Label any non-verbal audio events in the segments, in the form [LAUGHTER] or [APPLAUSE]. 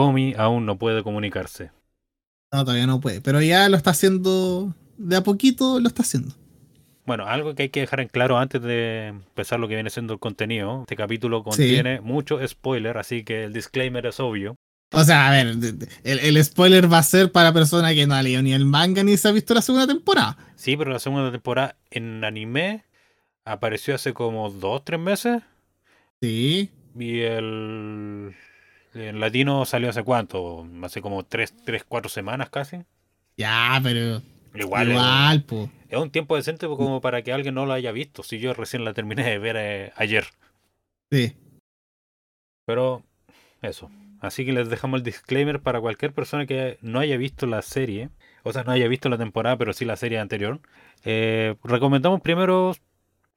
Komi aún no puede comunicarse. No, todavía no puede. Pero ya lo está haciendo. De a poquito lo está haciendo. Bueno, algo que hay que dejar en claro antes de empezar lo que viene siendo el contenido. Este capítulo contiene mucho spoiler, así que el disclaimer es obvio. O sea, a ver, el, spoiler va a ser para persona que no ha leído ni el manga ni se ha visto la segunda temporada. Sí, pero la segunda temporada en anime apareció hace como dos, tres meses. Sí. Y el, el latino salió hace cuánto? Hace como tres, tres, cuatro semanas casi. Ya, pero. Igual, igual es, es un tiempo decente como para que alguien no lo haya visto. Si yo recién la terminé de ver eh, ayer. Sí. Pero, eso. Así que les dejamos el disclaimer para cualquier persona que no haya visto la serie, o sea, no haya visto la temporada, pero sí la serie anterior. Eh, recomendamos primero,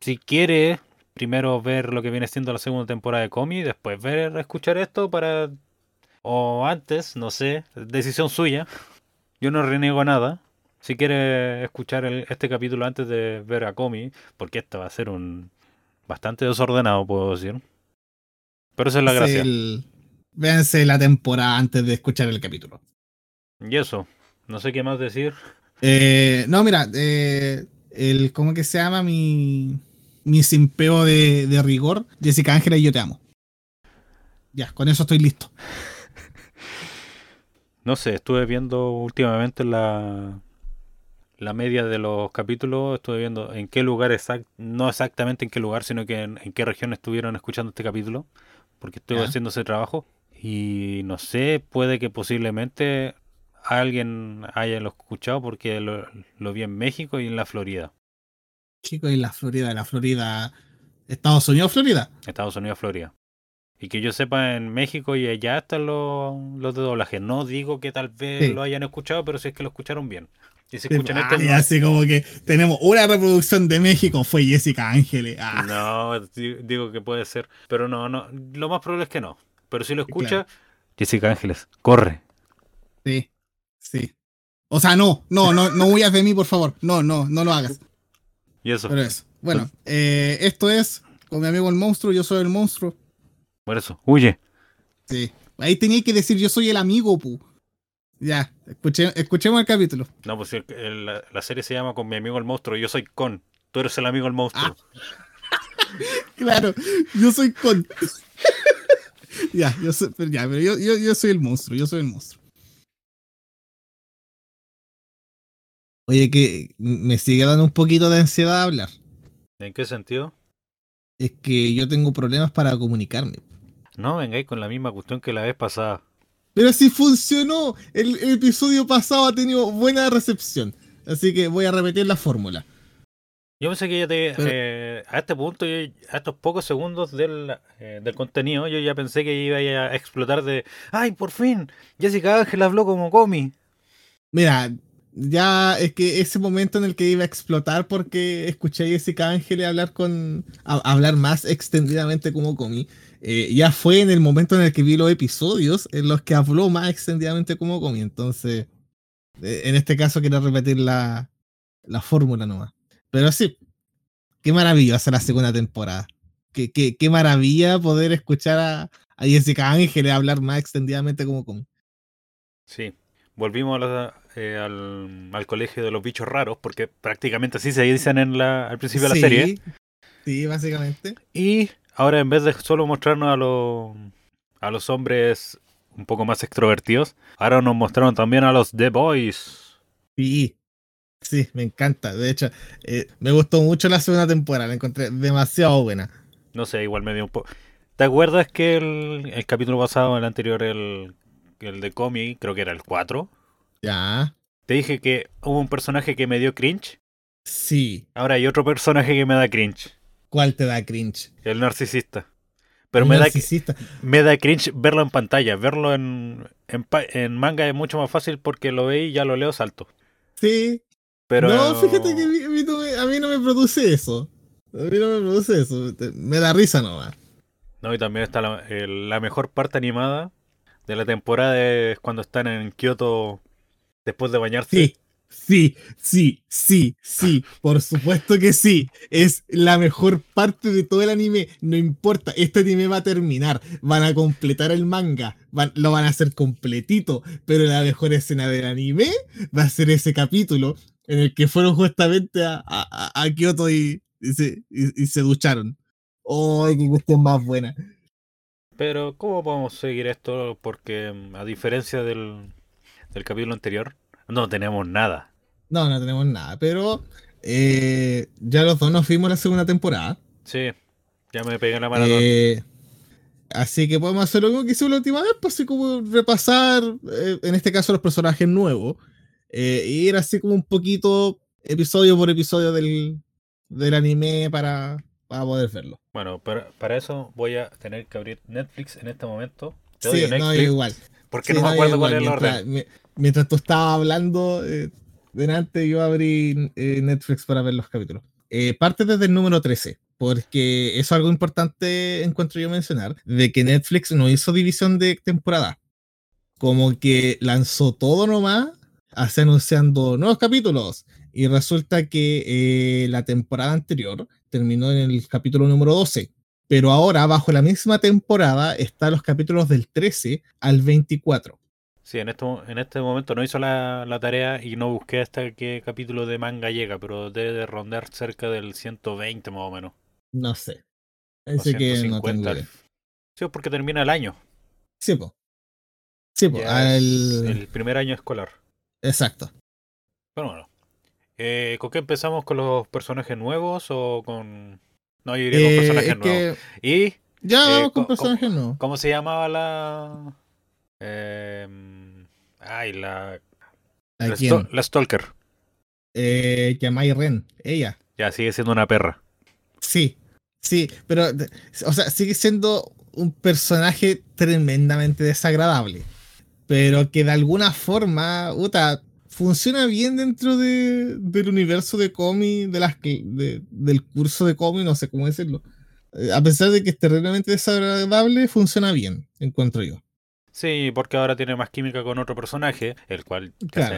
si quiere, primero ver lo que viene siendo la segunda temporada de Comi, después ver, escuchar esto para... O antes, no sé, decisión suya. Yo no reniego nada. Si quiere escuchar este capítulo antes de ver a Comi, porque esto va a ser un... Bastante desordenado, puedo decir. Pero esa es la gracia. Véanse la temporada antes de escuchar el capítulo. Y eso, no sé qué más decir. Eh, no, mira, eh, el, ¿cómo que se llama? Mi, mi simpeo de, de rigor, Jessica Ángela y yo te amo. Ya, con eso estoy listo. [LAUGHS] No sé, estuve viendo últimamente la, la media de los capítulos, estuve viendo en qué lugar exact, no exactamente en qué lugar, sino que en, qué región estuvieron escuchando este capítulo, porque estuve haciendo ese trabajo. Y no sé, puede que posiblemente alguien haya lo escuchado porque lo, vi en México y en la Florida. Chico, y la Florida, en la Florida. ¿Estados Unidos, Florida? Estados Unidos, Florida. Y que yo sepa, en México y allá están los, los de doblaje. No digo que tal vez lo hayan escuchado, pero si es que lo escucharon bien. Y se escuchan este ah, así como que tenemos una reproducción de México, fue Jessica Ángeles. Ah. No, digo que puede ser. Pero no, no. Lo más probable es que no. Pero si lo escucha, Jessica Ángeles, corre. Sí, sí. O sea, no, no, no, no huyas de mí, por favor. No, no, no lo hagas. Y eso. Pero eso. Bueno, eh, esto es con mi amigo el monstruo, yo soy el monstruo. Por eso, huye. Sí. Ahí tenía que decir yo soy el amigo, pu. Ya, escuchemos el capítulo. No, pues la, serie se llama Con mi amigo el monstruo, yo soy con. Tú eres el amigo el monstruo. Ah. [LAUGHS] claro, yo soy con. [LAUGHS] ya, yo soy, ya, pero yo, yo, yo soy el monstruo, yo soy el monstruo. Oye, que me sigue dando un poquito de ansiedad hablar. ¿En qué sentido? Es que yo tengo problemas para comunicarme. No vengáis con la misma cuestión que la vez pasada. Pero si funcionó. El, el, episodio pasado ha tenido buena recepción. Así que voy a repetir la fórmula. Yo pensé que ya te. Eh, a este punto, a estos pocos segundos del, eh, del contenido, yo ya pensé que iba a explotar de. ¡Ay, por fin! Jessica Ángel habló como Comi. Mira, ya es que ese momento en el que iba a explotar porque escuché a Jessica Ángel hablar con. hablar más extendidamente como Comi. Eh, ya fue en el momento en el que vi los episodios en los que habló más extendidamente como Comi. Entonces, en este caso quiero repetir la, la fórmula nomás. Pero sí, qué maravilla hacer la segunda temporada. Qué, qué, qué maravilla poder escuchar a, a Jessica Ángeles hablar más extendidamente como con. Sí, volvimos eh, al, al, colegio de los bichos raros, porque prácticamente así se dicen en la, al principio de la serie. Sí, básicamente. Y ahora en vez de solo mostrarnos a los, a los hombres un poco más extrovertidos, ahora nos mostraron también a los The Boys. Sí, Sí, me encanta. De hecho, eh, me gustó mucho la segunda temporada. La encontré demasiado buena. No sé, igual me dio un poco. ¿Te acuerdas que el, capítulo pasado, el anterior, el, el de Comi, creo que era el 4? Ya. Te dije que hubo un personaje que me dio cringe. Sí. Ahora hay otro personaje que me da cringe. ¿Cuál te da cringe? El narcisista. Pero me, narcisista? Da, me da cringe verlo en pantalla. Verlo en, en, en manga es mucho más fácil porque lo veí y ya lo leo salto. Sí, no, fíjate que a mí, no me, produce eso. A mí no me produce eso. Me da risa nomás. No, y también está la, mejor parte animada de la temporada es cuando están en Kioto después de bañarse. Sí, Sí, sí, sí, sí, por supuesto que sí. Es la mejor parte de todo el anime. No importa, este anime va a terminar. Van a completar el manga. lo van a hacer completito. Pero la mejor escena del anime va a ser ese capítulo en el que fueron justamente a, a, Kyoto y, se, y, se ducharon. ¡Ay, qué cuestión más buena! Pero, ¿cómo podemos seguir esto? Porque, mm, a diferencia del, del capítulo anterior, no tenemos nada. No, no tenemos nada, pero eh, ya los dos nos fuimos la segunda temporada. Sí, ya me pegué la maratón. Eh, así que podemos hacer lo mismo que hicimos la última vez, pues así como repasar, eh, en este caso, los personajes nuevos. e ir así como un poquito, episodio por episodio del, del anime para, para poder verlo. Bueno, para, para eso voy a tener que abrir Netflix en este momento. sí, no, igual. Porque no, me acuerdo cuál es el orden mientras tú estabas hablando, eh, delante yo abrí eh, Netflix para ver los capítulos. Eh, parte desde el número 13, porque eso es algo importante, encuentro yo mencionar, de que Netflix no hizo división de temporada. Como que lanzó todo nomás, hace anunciando nuevos capítulos. Y resulta que la temporada anterior terminó en el capítulo número 12. Pero ahora, bajo la misma temporada, están los capítulos del 13 al 24. Sí, en este, en este momento no hizo la, tarea y no busqué hasta qué capítulo de manga llega, pero debe de rondar cerca del 120 más o menos. No sé. Ese que no tengo Sí, porque termina el año. Sí, pues. Sí, pues. El primer año escolar. Exacto. Bueno, bueno. Eh, ¿Con qué empezamos? ¿Con los personajes nuevos o con.? No, yo iría con eh, personajes nuevos. Y. Ya vamos eh, con personajes nuevos. ¿Cómo se llamaba la.? Eh, ay, la. La, la, Stalker. Eh, Yamai Ren, ella. Ya, sigue siendo una perra. Sí, sí, pero. O sea, sigue siendo un personaje tremendamente desagradable. Pero que de alguna forma, Uta, funciona bien dentro de, del universo de cómic, de las, del curso de cómic, no sé cómo decirlo. Eh, a pesar de que es terriblemente desagradable, funciona bien, encuentro yo. Sí, porque ahora tiene más química con otro personaje, el cual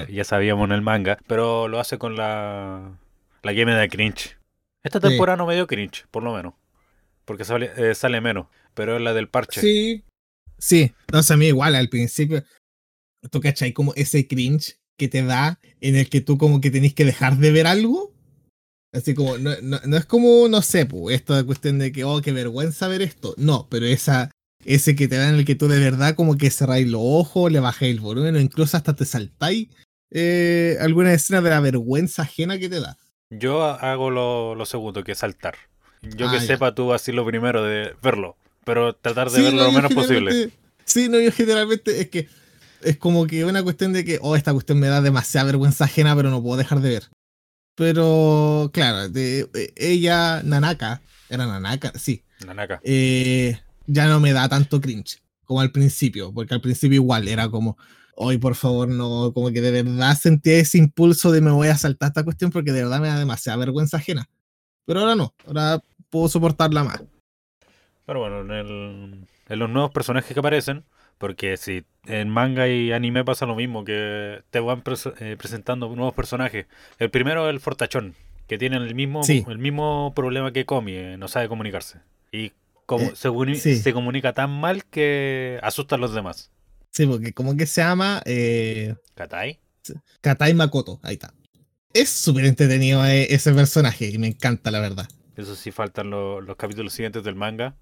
ya, sabíamos en el manga, pero lo hace con la, la game de cringe. Esta temporada no me dio cringe, por lo menos, porque sale, eh, sale menos, pero es la del parche. Sí, sí, entonces a mí igual al principio, tú cachai como ese cringe que te da en el que tú como que tenés que dejar de ver algo. Así como, no, no, es como, no sé, esto de cuestión de que, oh, qué vergüenza ver esto. No, pero esa, ese que te da en el que tú de verdad como que cerráis los ojos, le bajáis el volumen o incluso hasta te saltáis eh, alguna escena de la vergüenza ajena que te da. Yo hago lo, segundo, que es saltar. Yo que ah, sepa, tú así lo primero de verlo, pero tratar de verlo lo menos posible. Sí, no, yo generalmente es que es como que una cuestión de que, oh, esta cuestión me da demasiada vergüenza ajena, pero no puedo dejar de ver. Pero, claro, de, ella, Nanaka, era Nanaka, sí. Nanaka. Eh, ya no me da tanto cringe como al principio, porque al principio igual era como, hoy por favor no, como que de verdad sentía ese impulso de me voy a saltar esta cuestión porque de verdad me da demasiada vergüenza ajena. Pero ahora no, ahora puedo soportarla más. Pero bueno, en, el, en los nuevos personajes que aparecen, porque si en manga y anime pasa lo mismo, que te van eh, presentando nuevos personajes. El primero es el fortachón, que tiene el mismo, el mismo problema que Komi, eh, no sabe comunicarse. Y como, eh, se, comunica tan mal que asusta a los demás. Sí, porque como que se llama... Eh, Katai. Katai Makoto, ahí está. Es súper entretenido eh, ese personaje y me encanta, la verdad. Eso sí, faltan los capítulos siguientes del manga.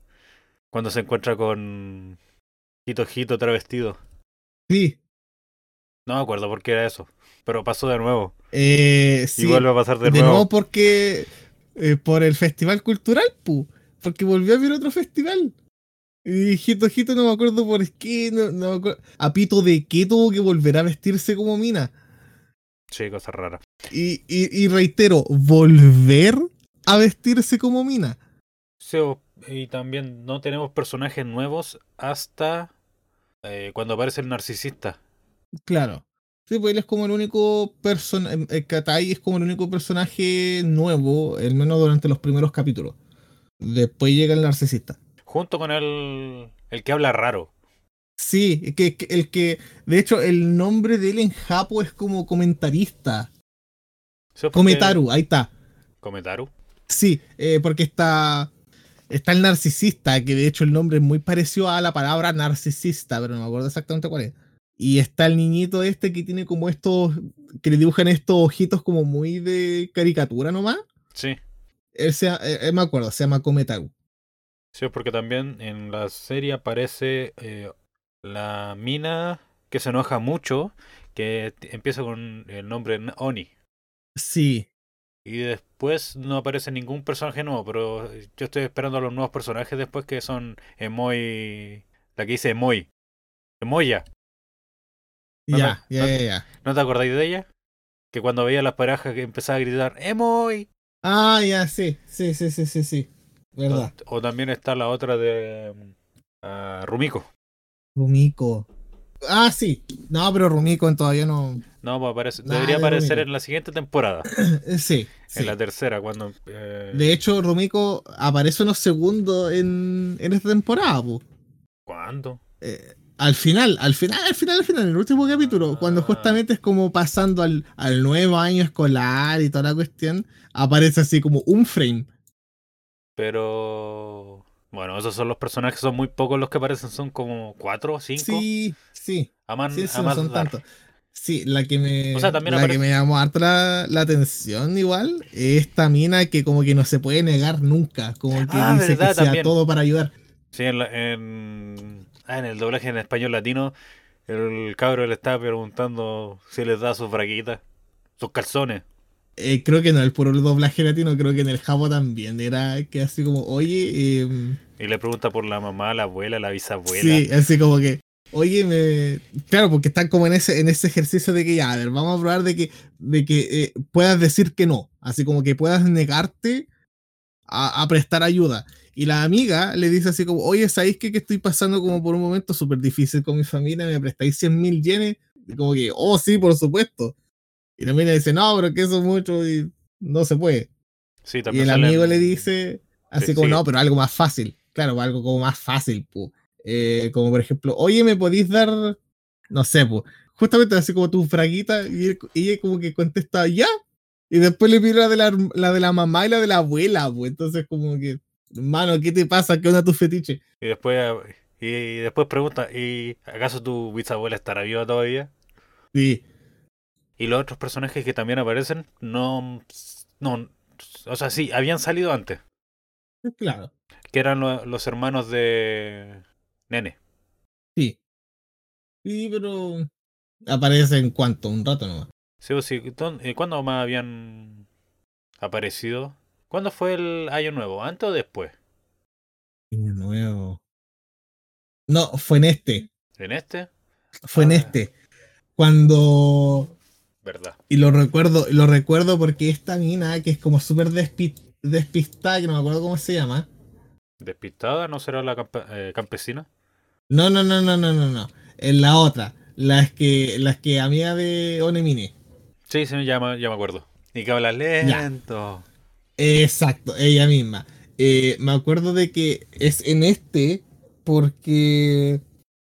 Cuando se encuentra con Hito Hito travestido. Sí. No me acuerdo por qué era eso, pero pasó de nuevo. Eh, y vuelve a pasar de, nuevo. De nuevo porque por el festival cultural, pu porque volvió a ver otro festival. Y Hito Hito no me acuerdo por qué, no, no me acuerdo. A pito de qué tuvo que volver a vestirse como mina. Sí, cosa rara. Y, y, reitero, volver a vestirse como mina. Sí, y también no tenemos personajes nuevos hasta eh, cuando aparece el narcisista. Claro. Sí, pues él es como el único personaje. Eh, Katai es como el único personaje nuevo, al menos durante los primeros capítulos. Después llega el narcisista. Junto con el, el que habla raro. Sí, que, el que, de hecho, el nombre de él en Japo es como comentarista. Porque- Kometaru, ahí está. Kometaru. Sí, eh, porque está, está el narcisista, que de hecho el nombre es muy parecido a la palabra narcisista, pero no me acuerdo exactamente cuál es. Y está el niñito este que tiene como estos, que le dibujan estos ojitos como muy de caricatura nomás. Sí. Él se, eh, eh, me acuerdo, se llama Kometaru. Sí, porque también en la serie aparece eh, la mina que se enoja mucho, que empieza con el nombre Oni. Sí, Y después no aparece ningún personaje nuevo, pero yo estoy esperando a los nuevos personajes después que son Emoy. La que dice Emoy. Emoya. Ya, ya, ya, ya. ¿No te acordáis de ella? Que cuando veía las parejas que empezaba a gritar ¡Emoy! Ah, ya, sí, sí, sí, sí, sí, sí. Verdad. O, o también está la otra de ah, Rumiko. Rumiko. Ah, sí. No, pero Rumiko todavía no. No, pues aparece, debería de aparecer Rumiko. en la siguiente temporada. Sí, [CLEARS THROAT] sí. En la tercera, cuando. eh, De hecho, Rumiko aparece unos segundos en, en esta temporada, po. ¿Cuándo? Eh, al final, al final, al final, al final, en el último capítulo, cuando Ah. justamente es como pasando al, al nuevo año escolar y toda la cuestión, aparece así como un frame. Pero. Bueno, esos son los personajes, son muy pocos los que aparecen, son como cuatro o cinco. Sí, sí, a más, sí, sí, a no más son tantos. Sí, la que me, O sea, también la aparece- que me llamó harto la, la atención igual, es esta mina que como que no se puede negar nunca, como que Ah, dice verdad, que sea también. todo para ayudar. Sí, en, la- en, ah, en el doblaje en español latino, el cabro le estaba preguntando si les da sus braguitas, sus calzones. Eh, creo que no, el puro doblaje latino, creo que en el Jabo también era que así como, oye, em, Y le pregunta por la mamá, la abuela, la bisabuela. sí, así como que, oye, me... Claro, porque están como en ese, en ese ejercicio de que ya, a ver, vamos a probar de que, de que eh, puedas decir que no, así como que puedas negarte a, a prestar ayuda. Y la amiga le dice así como, oye, ¿sabéis qué? que estoy pasando como por un momento súper difícil con mi familia? ¿Me prestáis 100 mil yenes? Y como que, oh, sí, por supuesto. Y la mina dice, no, pero que eso es mucho y no se puede. Sí, Y el amigo le dice, así Sí, como, sí. no, pero algo más fácil. Claro, algo como más fácil. Eh, como por ejemplo, oye, ¿me podéis dar, no sé, pu, justamente así como tu fraguita? Y, él- ella como que contesta, ya. Y después le pide la de la, la de la mamá y la de la abuela, pues. Entonces como que, hermano, ¿qué te pasa? ¿Qué onda tu fetiche? Y después, y, y después pregunta, ¿y acaso tu bisabuela estará viva todavía? Sí, Y los otros personajes que también aparecen, no, no, o sea, sí, habían salido antes, claro. que eran lo- los hermanos de Nene. Sí. Sí, pero aparece en cuanto, un rato nomás. Sí, pues sí, ¿dó- eh, ¿cuándo más habían aparecido? ¿Cuándo fue el año nuevo? ¿Antes o después? Año nuevo. No, fue en este. ¿En este? Fue en Ah. este. Cuando. ¿Verdad? Y lo recuerdo, lo recuerdo porque esta mina, que es como súper despi- despistada, que no me acuerdo cómo se llama. ¿Despistada? ¿No será la campe- eh, campesina? No, no, no, no, no, no, no. Es la otra. Las que, las que amiga de Onemine. Sí, sí, ya me, ya me acuerdo. Y que habla lento. Exacto, ella misma. Eh, me acuerdo de que es en este porque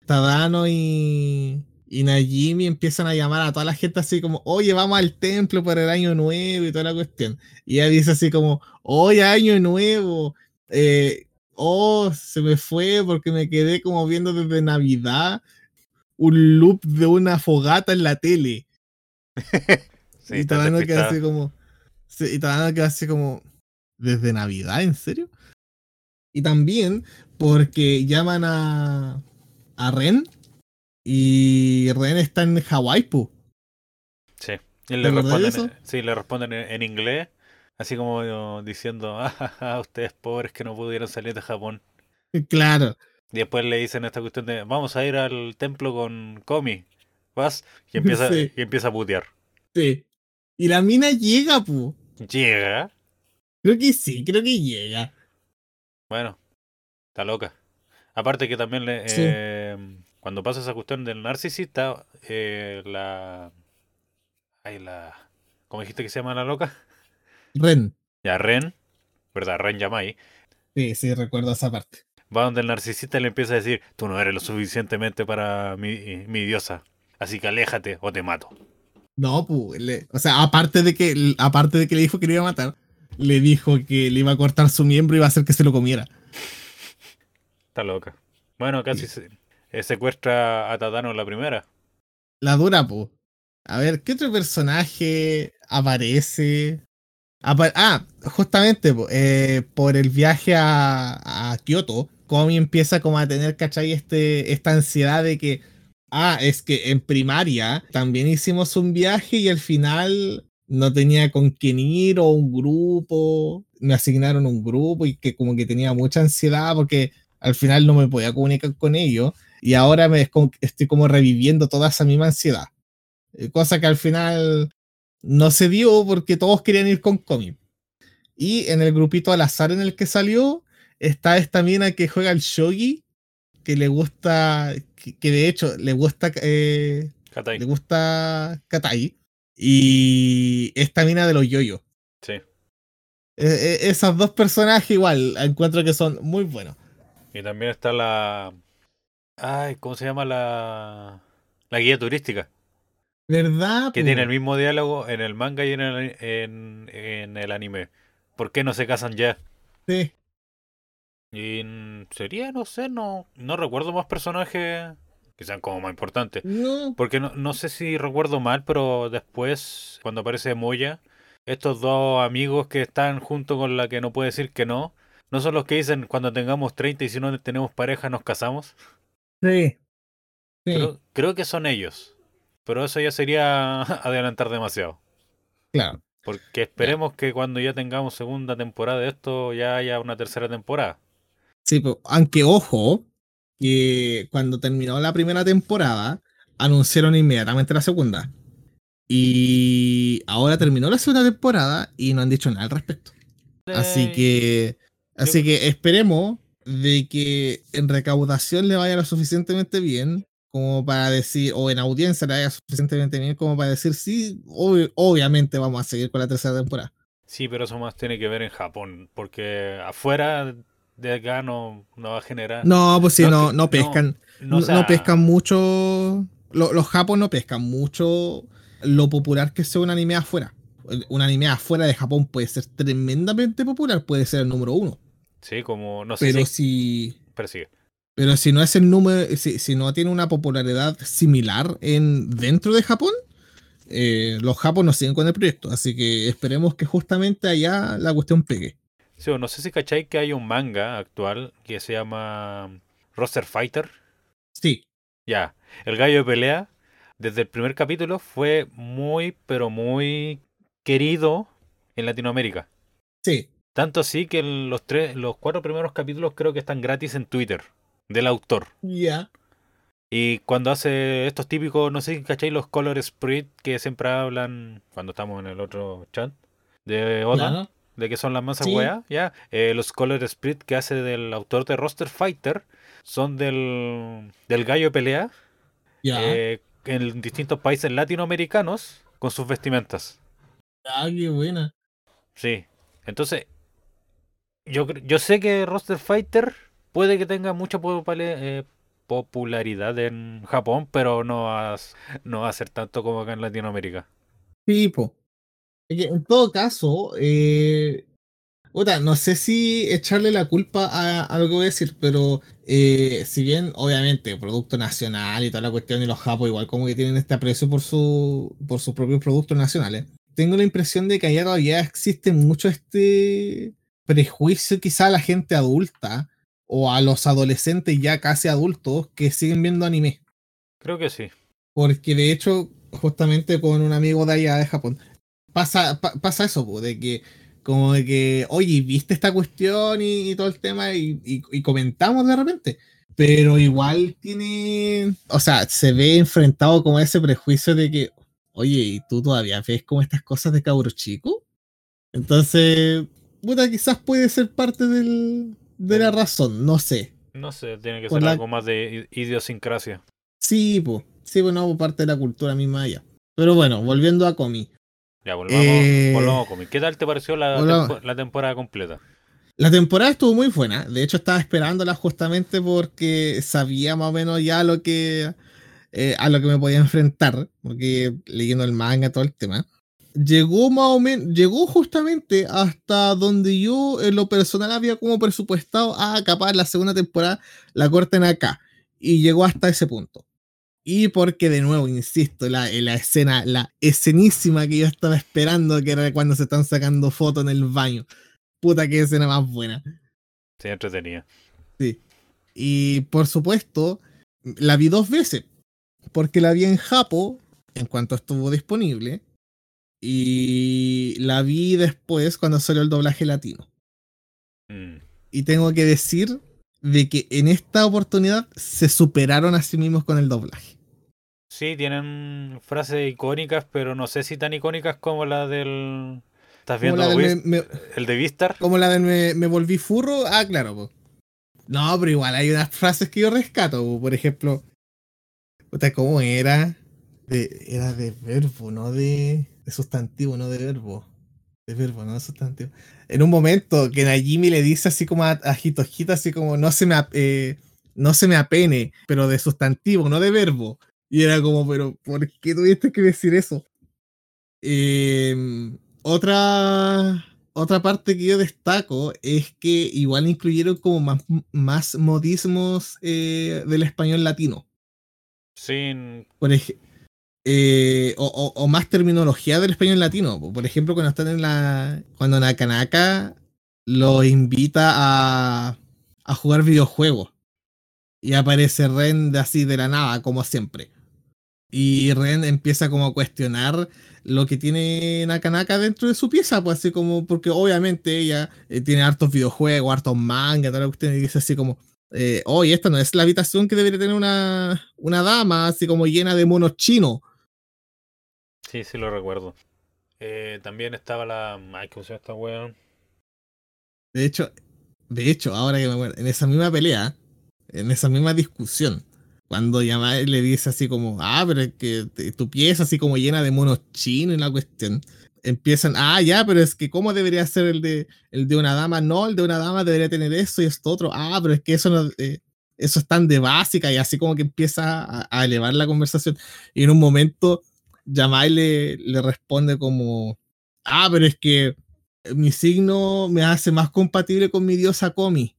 Tadano y, y Najimi empiezan a llamar a toda la gente así como, oye, vamos al templo para el año nuevo y toda la cuestión. Y ella dice así como, oye, año nuevo. Eh, oh, se me fue porque me quedé como viendo desde Navidad un loop de una fogata en la tele. [LAUGHS] Sí, y está Tadano queda así como. sí, y queda así como. ¿Desde Navidad? ¿En serio? Y también porque llaman a. a Ren. Y Ren está en Hawái, pu. Sí. Y le ¿Te acordás de responden, eso? sí, le responden en, en inglés, así como eh, diciendo, ah, ja, ja, ustedes pobres que no pudieron salir de Japón. Claro. Y después le dicen esta cuestión de, vamos a ir al templo con Komi. ¿Vas? Y [LAUGHS] empieza, Sí. y empieza a putear. Sí. Y la mina llega, pu. Llega. Creo que sí, creo que llega. Bueno, está loca. Aparte que también le, Sí. eh, cuando pasa esa cuestión del narcisista, eh, la... Ay, la... ¿Cómo dijiste que se llama la loca? Ren. Ya, Ren, ¿verdad? Ren Yamai. Sí, sí, recuerdo esa parte. Va donde el narcisista le empieza a decir, tú no eres lo suficientemente para mi, mi diosa, así que aléjate o te mato. No, pues, le- o sea, aparte de que aparte de que le dijo que le iba a matar, le dijo que le iba a cortar su miembro y iba a hacer que se lo comiera. Está loca. Bueno, casi se, eh, secuestra a Tadano en la primera. La dura, pues. A ver, ¿qué otro personaje aparece? Apa- ah, justamente po, eh, por el viaje a, a Kioto, Komi empieza como a tener, ¿cachai? Este, esta ansiedad de que, ah, es que en primaria también hicimos un viaje y al final no tenía con quién ir o un grupo, me asignaron un grupo y que como que tenía mucha ansiedad porque al final no me podía comunicar con ellos y ahora me estoy como reviviendo toda esa misma ansiedad. Eh, Cosa que al final no se dio porque todos querían ir con Komi. Y en el grupito al azar en el que salió está esta mina que juega al shogi, que le gusta, que, que de hecho le gusta, eh, Katai. le gusta Katai. Y esta mina de los yoyos. Sí. Eh, eh, esos dos personajes igual encuentro que son muy buenos. Y también está la. Ay, ¿cómo se llama la. La guía turística? ¿Verdad? Que tiene el mismo diálogo en el manga y en el, en, en el anime. ¿Por qué no se casan ya? Sí. Y sería, no sé, no, no recuerdo más personajes que sean como más importantes. No, Porque no, no sé si recuerdo mal, pero después, cuando aparece Moya, estos dos amigos que están junto con la que no puede decir que no, no son los que dicen cuando tengamos 30 y si no tenemos pareja nos casamos. Sí. Sí, Creo, creo que son ellos. Pero eso ya sería [LAUGHS] adelantar demasiado. claro. Porque esperemos que cuando ya tengamos segunda temporada de esto ya haya una tercera temporada. Sí, pero aunque ojo, que cuando terminó la primera temporada, anunciaron inmediatamente la segunda. Y ahora terminó la segunda temporada y no han dicho nada al respecto. Así Eh, que, así que esperemos de que en recaudación le vaya lo suficientemente bien como para decir, o en audiencia le vaya suficientemente bien como para decir, sí, ob- obviamente vamos a seguir con la tercera temporada. Sí, pero eso más tiene que ver en Japón. Porque afuera de acá no, no va a generar. No, pues sí, No, no, pescan. no, No, o sea, pescan mucho. lo- los japos no pescan mucho lo popular que sea un anime afuera. Un anime afuera de Japón puede ser tremendamente popular, puede ser el número uno. Sí, como no sé Pero si si. persigue. Pero si no es el número. Si, si no tiene una popularidad similar en, dentro de Japón, eh, los japos no siguen con el proyecto. Así que esperemos que justamente allá la cuestión pegue. Sí, no sé si cacháis que hay un manga actual que se llama Roster Fighter. Sí, Ya, el gallo de pelea, desde el primer capítulo fue muy, pero muy querido en Latinoamérica. sí. Tanto así que los tres, los cuatro primeros capítulos creo que están gratis en Twitter del autor. Ya. Y cuando hace estos típicos, no sé si cacháis los color sprite que siempre hablan cuando estamos en el otro chat de Oda, Claro. de que son las masas Sí. weas, ya. Eh, los color sprite que hace del autor de Roster Fighter son del, del gallo de pelea Ya. eh, en distintos países latinoamericanos con sus vestimentas. Ah, qué buena. Sí. Entonces, yo, yo sé que Roster Fighter puede que tenga mucha eh, popularidad en Japón, pero no va, no va a ser tanto como acá en Latinoamérica. Sí, po. Es que en todo caso, eh, no sé si echarle la culpa a, a lo que voy a decir, pero eh, si bien obviamente producto nacional y toda la cuestión y los japos igual como que tienen este aprecio por su por sus propios productos nacionales, tengo la impresión de que allá todavía existe mucho este prejuicio quizá a la gente adulta o a los adolescentes ya casi adultos que siguen viendo anime. Creo que sí. Porque de hecho, justamente con un amigo de allá de Japón, pasa, pa- pasa eso, po, de que, como de que, oye, ¿viste esta cuestión y, y todo el tema? Y, y- y comentamos de repente. Pero igual tiene, o sea, se ve enfrentado como ese prejuicio de que, oye, ¿y tú todavía ves como estas cosas de cabro chico? Entonces, puta, quizás puede ser parte del, de la razón, no sé. No sé, tiene que ser la- algo más de idiosincrasia. Sí, pues, sí, bueno, parte de la cultura misma allá. Pero bueno, volviendo a Comi. Ya, volvamos, Eh, volvamos a Comi. ¿Qué tal te pareció la, tempo- la temporada completa? La temporada estuvo muy buena. De hecho, estaba esperándola justamente porque sabía más o menos ya lo que eh, a lo que me podía enfrentar, porque leyendo el manga, todo el tema, llegó más o menos, llegó justamente hasta donde yo en lo personal había como presupuestado, ah, capaz la segunda temporada la corten acá. Y llegó hasta ese punto. Y porque de nuevo, insisto, la, la escena, la escenísima que yo estaba esperando, que era cuando se están sacando fotos en el baño. Puta, qué escena más buena. Sí, entretenida. Sí. Y por supuesto, la vi dos veces. Porque la vi en Japo, en cuanto estuvo disponible. Y la vi después cuando salió el doblaje latino. Mm. Y tengo que decir de que en esta oportunidad se superaron a sí mismos con el doblaje. Sí, tienen frases icónicas, pero no sé si tan icónicas como la del. ¿Estás viendo la del me- me- el de Vistar? Como la de me, me volví furro. Ah, claro, po. No, pero igual hay unas frases que yo rescato. po. Por ejemplo, ¿cómo era? De- era de verbo, no de, de sustantivo, no de verbo. De verbo, no de sustantivo. En un momento que Najimi le dice así como a, a Hito Hito, así como no se me eh, no se me apene, pero de sustantivo, no de verbo. Y era como, pero ¿por qué tuviste que decir eso? Eh, otra, otra parte que yo destaco es que igual incluyeron como más, más modismos eh, del español latino. Sin. Por ej- eh, o, más terminología del español latino. Por ejemplo, cuando están en la. Cuando Nakanaka lo invita a, a jugar videojuegos. Y aparece Ren de así de la nada, como siempre. Y Ren empieza como a cuestionar lo que tiene Nakanaka dentro de su pieza, pues así como, porque obviamente ella eh, tiene hartos videojuegos, hartos manga, la cuestión, y dice así como, eh, oye, esta no es la habitación que debería tener una, una dama, así como llena de monos chinos. Sí, sí lo recuerdo. Eh, también estaba la. Ay, ¿cómo se llama esta weón? De hecho, de hecho, ahora que me acuerdo, en esa misma pelea, en esa misma discusión, cuando Yamai le dice así como, ah, pero es que tu pieza así como llena de monos chinos y la cuestión, empiezan, ah, ya, pero es que cómo debería ser el de, el de una dama, no, el de una dama debería tener eso y esto otro, ah, pero es que eso no, eh, eso es tan de básica y así como que empieza a, a elevar la conversación y en un momento Yamai le, responde como, ah, pero es que mi signo me hace más compatible con mi diosa Komi.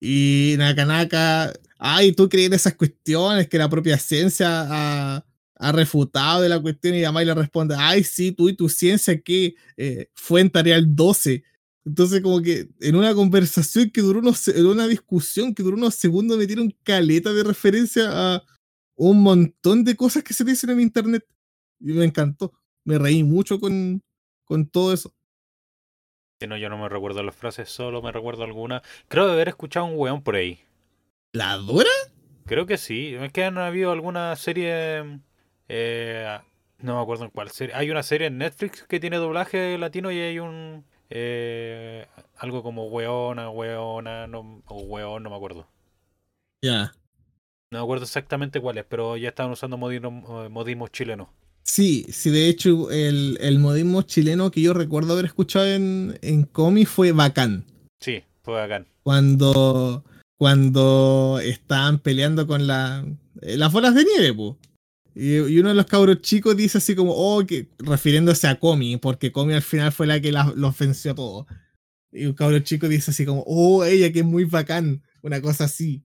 Y Nakanaka, ay, tú crees en esas cuestiones que la propia ciencia ha, refutado de la cuestión y Yamai le responde, ay, sí, tú y tu ciencia que eh, fue en Tareal 12. Entonces como que en una conversación que duró unos, en una discusión que duró unos segundos metieron caleta de referencia a un montón de cosas que se dicen en internet. Y me encantó. Me reí mucho con, con todo eso. Si no, yo no me recuerdo las frases, solo me recuerdo alguna. Creo de haber escuchado un weón por ahí. ¿La dura? Creo que sí. Es que han habido alguna serie. eh, no me acuerdo en cuál serie. Hay una serie en Netflix que tiene doblaje latino y hay un. eh, algo como weona, weona, no, o weón, no me acuerdo. Ya. No me acuerdo exactamente cuál es, pero ya estaban usando modismos modismos chilenos. Sí, sí, de hecho, el, el modismo chileno que yo recuerdo haber escuchado en, en Comi fue bacán. Sí, fue bacán. Cuando, cuando estaban peleando con la, eh, las bolas de nieve, po. Y, y uno de los cabros chicos dice así como, oh, que, refiriéndose a Comi, porque Comi al final fue la que la- los venció a todos. Y un cabro chico dice así como, oh, ella que es muy bacán, una cosa así.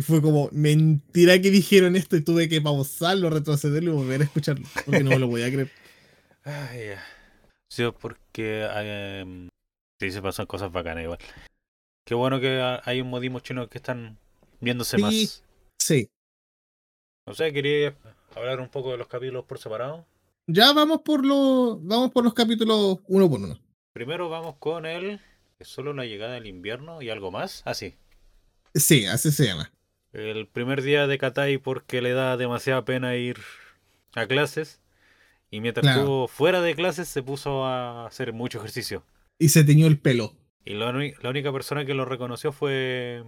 Y fue como, mentira que dijeron esto y tuve que pausarlo, retrocederlo y volver a escucharlo, porque no me lo podía creer. [LAUGHS] Ay, ya. Sí, porque eh, sí se pasan cosas bacanas igual. Qué bueno que ha- hay un modismo chino que están viéndose Sí. más. Sí. No sé, quería hablar un poco de los capítulos por separado. Ya vamos por los, vamos por los capítulos uno por uno. Primero vamos con el es solo una llegada del invierno y algo más. Así. Sí, así se llama. El primer día de Katai porque le da demasiada pena ir a clases. Y mientras Claro. estuvo fuera de clases se puso a hacer mucho ejercicio. Y se teñió el pelo. Y la, única persona que lo reconoció fue...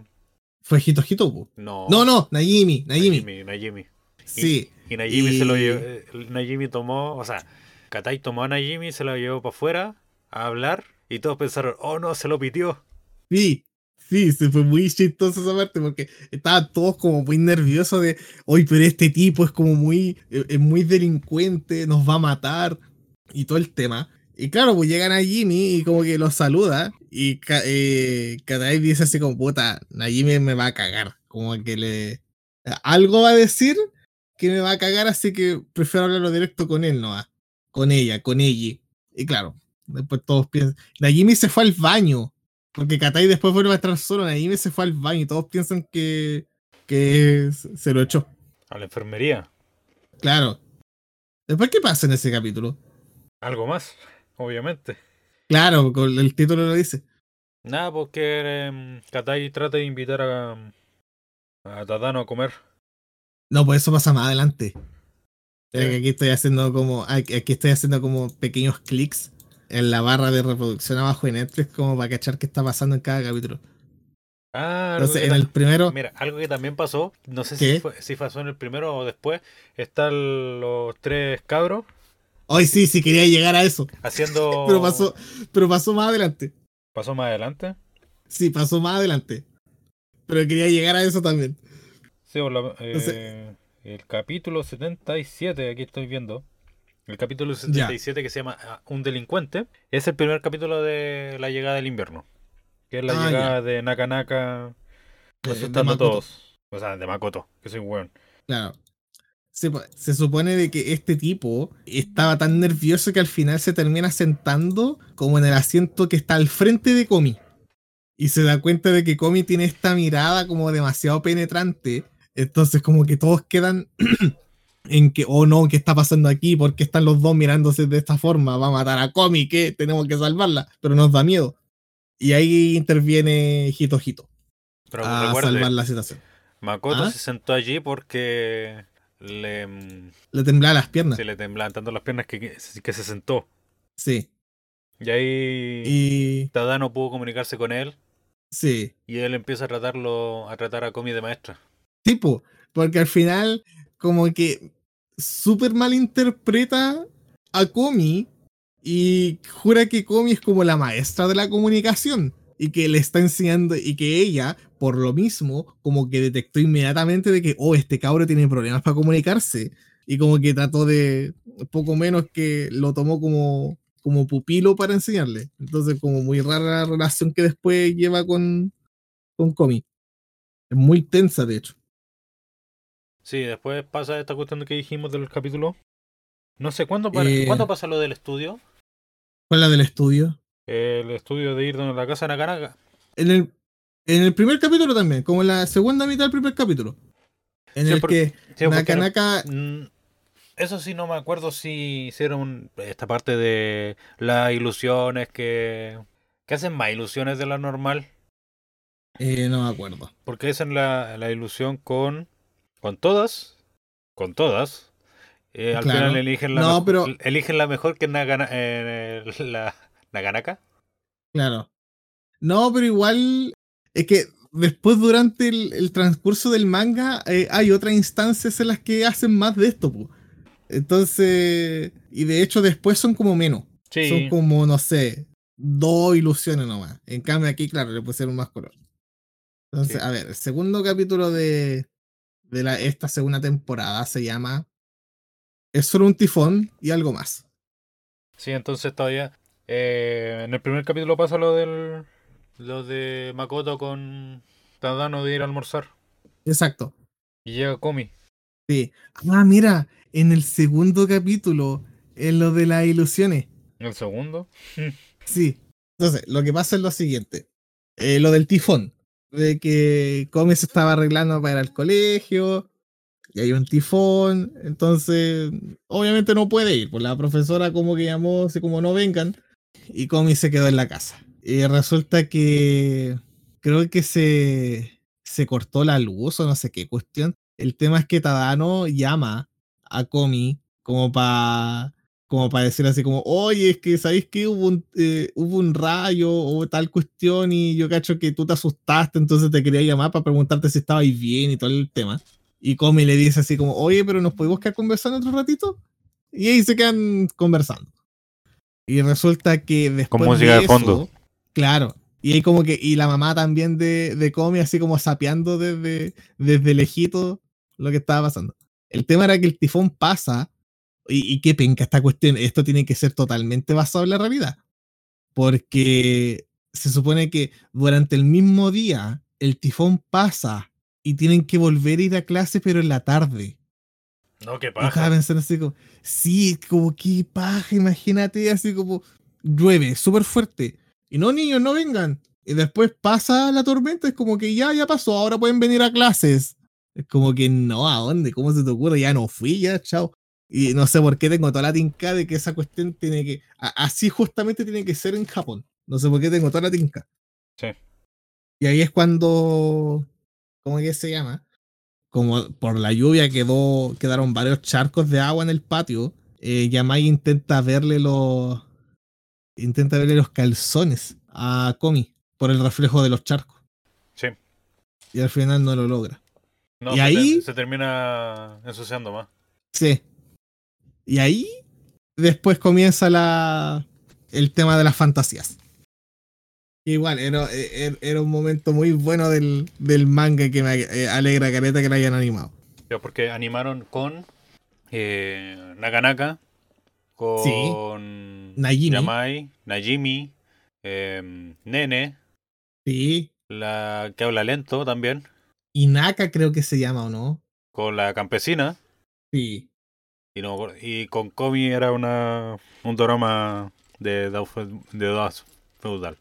Fue Hito Hito. No. No, no, Najimi, Najimi. Najimi. Najimi. Sí. Y Najimi se lo Y- llevó. eh, Najimi tomó, o sea, Katai tomó a Najimi, se lo llevó para afuera a hablar y todos pensaron, oh no, se lo pitió. Sí, Sí, se fue muy chistoso esa parte porque estaban todos como muy nerviosos de, oye, pero este tipo es como muy, eh, es muy delincuente, nos va a matar y todo el tema. Y claro, pues llegan a Jimmy y como que los saluda y eh, dice así como, puta, a Jimmy me va a cagar. Como que le... Algo va a decir que me va a cagar, así que prefiero hablarlo directo con él, ¿no? Con ella, con ella. Y claro, después todos piensan... Jimmy se fue al baño porque Katai después vuelve a estar solo, me se fue al baño y todos piensan que, que se lo echó. A la enfermería. Claro. Después, ¿qué pasa en ese capítulo? Algo más, obviamente. Claro, con el título lo dice. Nada, porque em, Katai trata de invitar a, a Tadano a comer. No, pues eso pasa más adelante. Aquí estoy haciendo como. Aquí estoy haciendo como pequeños clics en la barra de reproducción abajo en Netflix como para cachar qué está pasando en cada capítulo. Ah, Entonces, en el primero. Mira, algo que también pasó, no sé si, fue, si pasó en el primero o después, están los tres cabros. Hoy sí, sí quería llegar a eso. Haciendo. [LAUGHS] pero pasó, pero pasó más adelante. ¿Pasó más adelante? Sí, pasó más adelante. Pero quería llegar a eso también. Sí, eh, el capítulo 77, aquí estoy viendo el capítulo 77 que se llama ah, Un delincuente, es el primer capítulo de la llegada del invierno. Que es la ah, llegada de Nakanaka asustando a todos. O sea, de Makoto, que soy weón. Claro. Se, se, supone de que este tipo estaba tan nervioso que al final se termina sentando como en el asiento que está al frente de Komi. Y se da cuenta de que Komi tiene esta mirada como demasiado penetrante. Entonces como que todos quedan [CLEARS THROAT] en que, oh no, ¿qué está pasando aquí? ¿Por qué están los dos mirándose de esta forma? Va a matar a Komi, ¿qué? Tenemos que salvarla, pero nos da miedo. Y ahí interviene Hito Hito pero a salvar la situación. Makoto ¿Ah? se sentó allí porque le... Mm, le temblaban las piernas. Sí, le temblaban tanto las piernas que, que, se sentó. Sí. Y ahí y... Tada no pudo comunicarse con él. Sí. Y él empieza a tratarlo, a tratar a Komi de maestra. Tipo, porque al final como que súper mal interpreta a Komi y jura que Komi es como la maestra de la comunicación y que le está enseñando y que ella, por lo mismo, como que detectó inmediatamente de que, oh, este cabro tiene problemas para comunicarse y como que trató de, poco menos que lo tomó como, como pupilo para enseñarle. Entonces, como muy rara la relación que después lleva con, con Komi. Es muy tensa, de hecho. Sí, después pasa esta cuestión que dijimos del capítulo. No sé, ¿cuándo, eh, ¿cuándo pasa lo del estudio? ¿Cuál es la del estudio? El estudio de ir donde la casa de Nakanaga. En el, en el primer capítulo también, como en la segunda mitad del primer capítulo. En el que Nakanaka. Mm, eso sí, no me acuerdo si hicieron esta parte de las ilusiones que. que hacen más ilusiones de la normal. Eh, no me acuerdo. Porque hacen la, la ilusión con con todas, con todas, eh, al final eligen la, no, pero... eligen la mejor que Nagana, eh, la Naganaka. Claro. No, pero igual es que después durante el, transcurso del manga eh, hay otras instancias en las que hacen más de esto. Entonces, y de hecho después son como menos. Son como, no sé, dos ilusiones nomás. En cambio aquí, claro, le pusieron más color. Entonces, a ver, el segundo capítulo de, de la, esta segunda temporada se llama Es solo un tifón y algo más. Sí, entonces todavía. Eh, en el primer capítulo pasa lo del. Lo de Makoto con Tadano de ir a almorzar. Exacto. Y llega Komi. Sí. Ah, mira, en el segundo capítulo, en lo de las ilusiones. ¿En el segundo? [LAUGHS] sí. Entonces, lo que pasa es lo siguiente. Eh, lo del tifón de que Comi se estaba arreglando para ir al colegio y hay un tifón, entonces obviamente no puede ir, pues la profesora como que llamó, así como no vengan, y Comi se quedó en la casa. Y resulta que creo que se, se cortó la luz o no sé qué cuestión. El tema es que Tadano llama a Comi como para como para decir así como, oye, es que sabéis que hubo un, eh, hubo un rayo o tal cuestión y yo cacho que tú te asustaste, entonces te quería llamar para preguntarte si estabais bien y todo el tema. Y Comi le dice así como, oye, pero nos podemos quedar conversando otro ratito. Y ahí se quedan conversando. Y resulta que después. Con música de, fondo. claro. Y ahí como que, y la mamá también de, de Comi, así como sapeando desde, desde lejito lo que estaba pasando. El tema era que el tifón pasa, y, y qué penca esta cuestión, esto tiene que ser totalmente basado en la realidad. Porque se supone que durante el mismo día el tifón pasa y tienen que volver a ir a clase, pero en la tarde. No, qué Yo estaba paja. pensando así como, sí, como que paja, imagínate, así como llueve súper fuerte. Y no, niños, no vengan. Y después pasa la tormenta, es como que ya, ya pasó, ahora pueden venir a clases. Es como que no, ¿a dónde? ¿Cómo se te ocurre? Ya no fui, ya, chao. Y no sé por qué tengo toda la tinca de que esa cuestión tiene que, así justamente tiene que ser en Japón. No sé por qué tengo toda la tinca. Sí. Y ahí es cuando, ¿cómo que se llama? Como por la lluvia quedó, quedaron varios charcos de agua en el patio. Eh, Yamai intenta verle los, intenta verle los calzones a Komi por el reflejo de los charcos. Sí. Y al final no lo logra. No, Y se, ahí- te- se termina ensuciando más. Sí. Y ahí después comienza la, el tema de las fantasías. Igual, era, era, era un momento muy bueno del, del manga que me eh, alegra careta que lo hayan animado. Porque animaron con eh, Nakanaka, con Najimi. Yamai, Najimi, em, Nene, Sí. la que habla lento también, Inaka creo que se llama, ¿o no? con la campesina, Sí. Y, no, y con Komi era una un drama de fe- de feudal.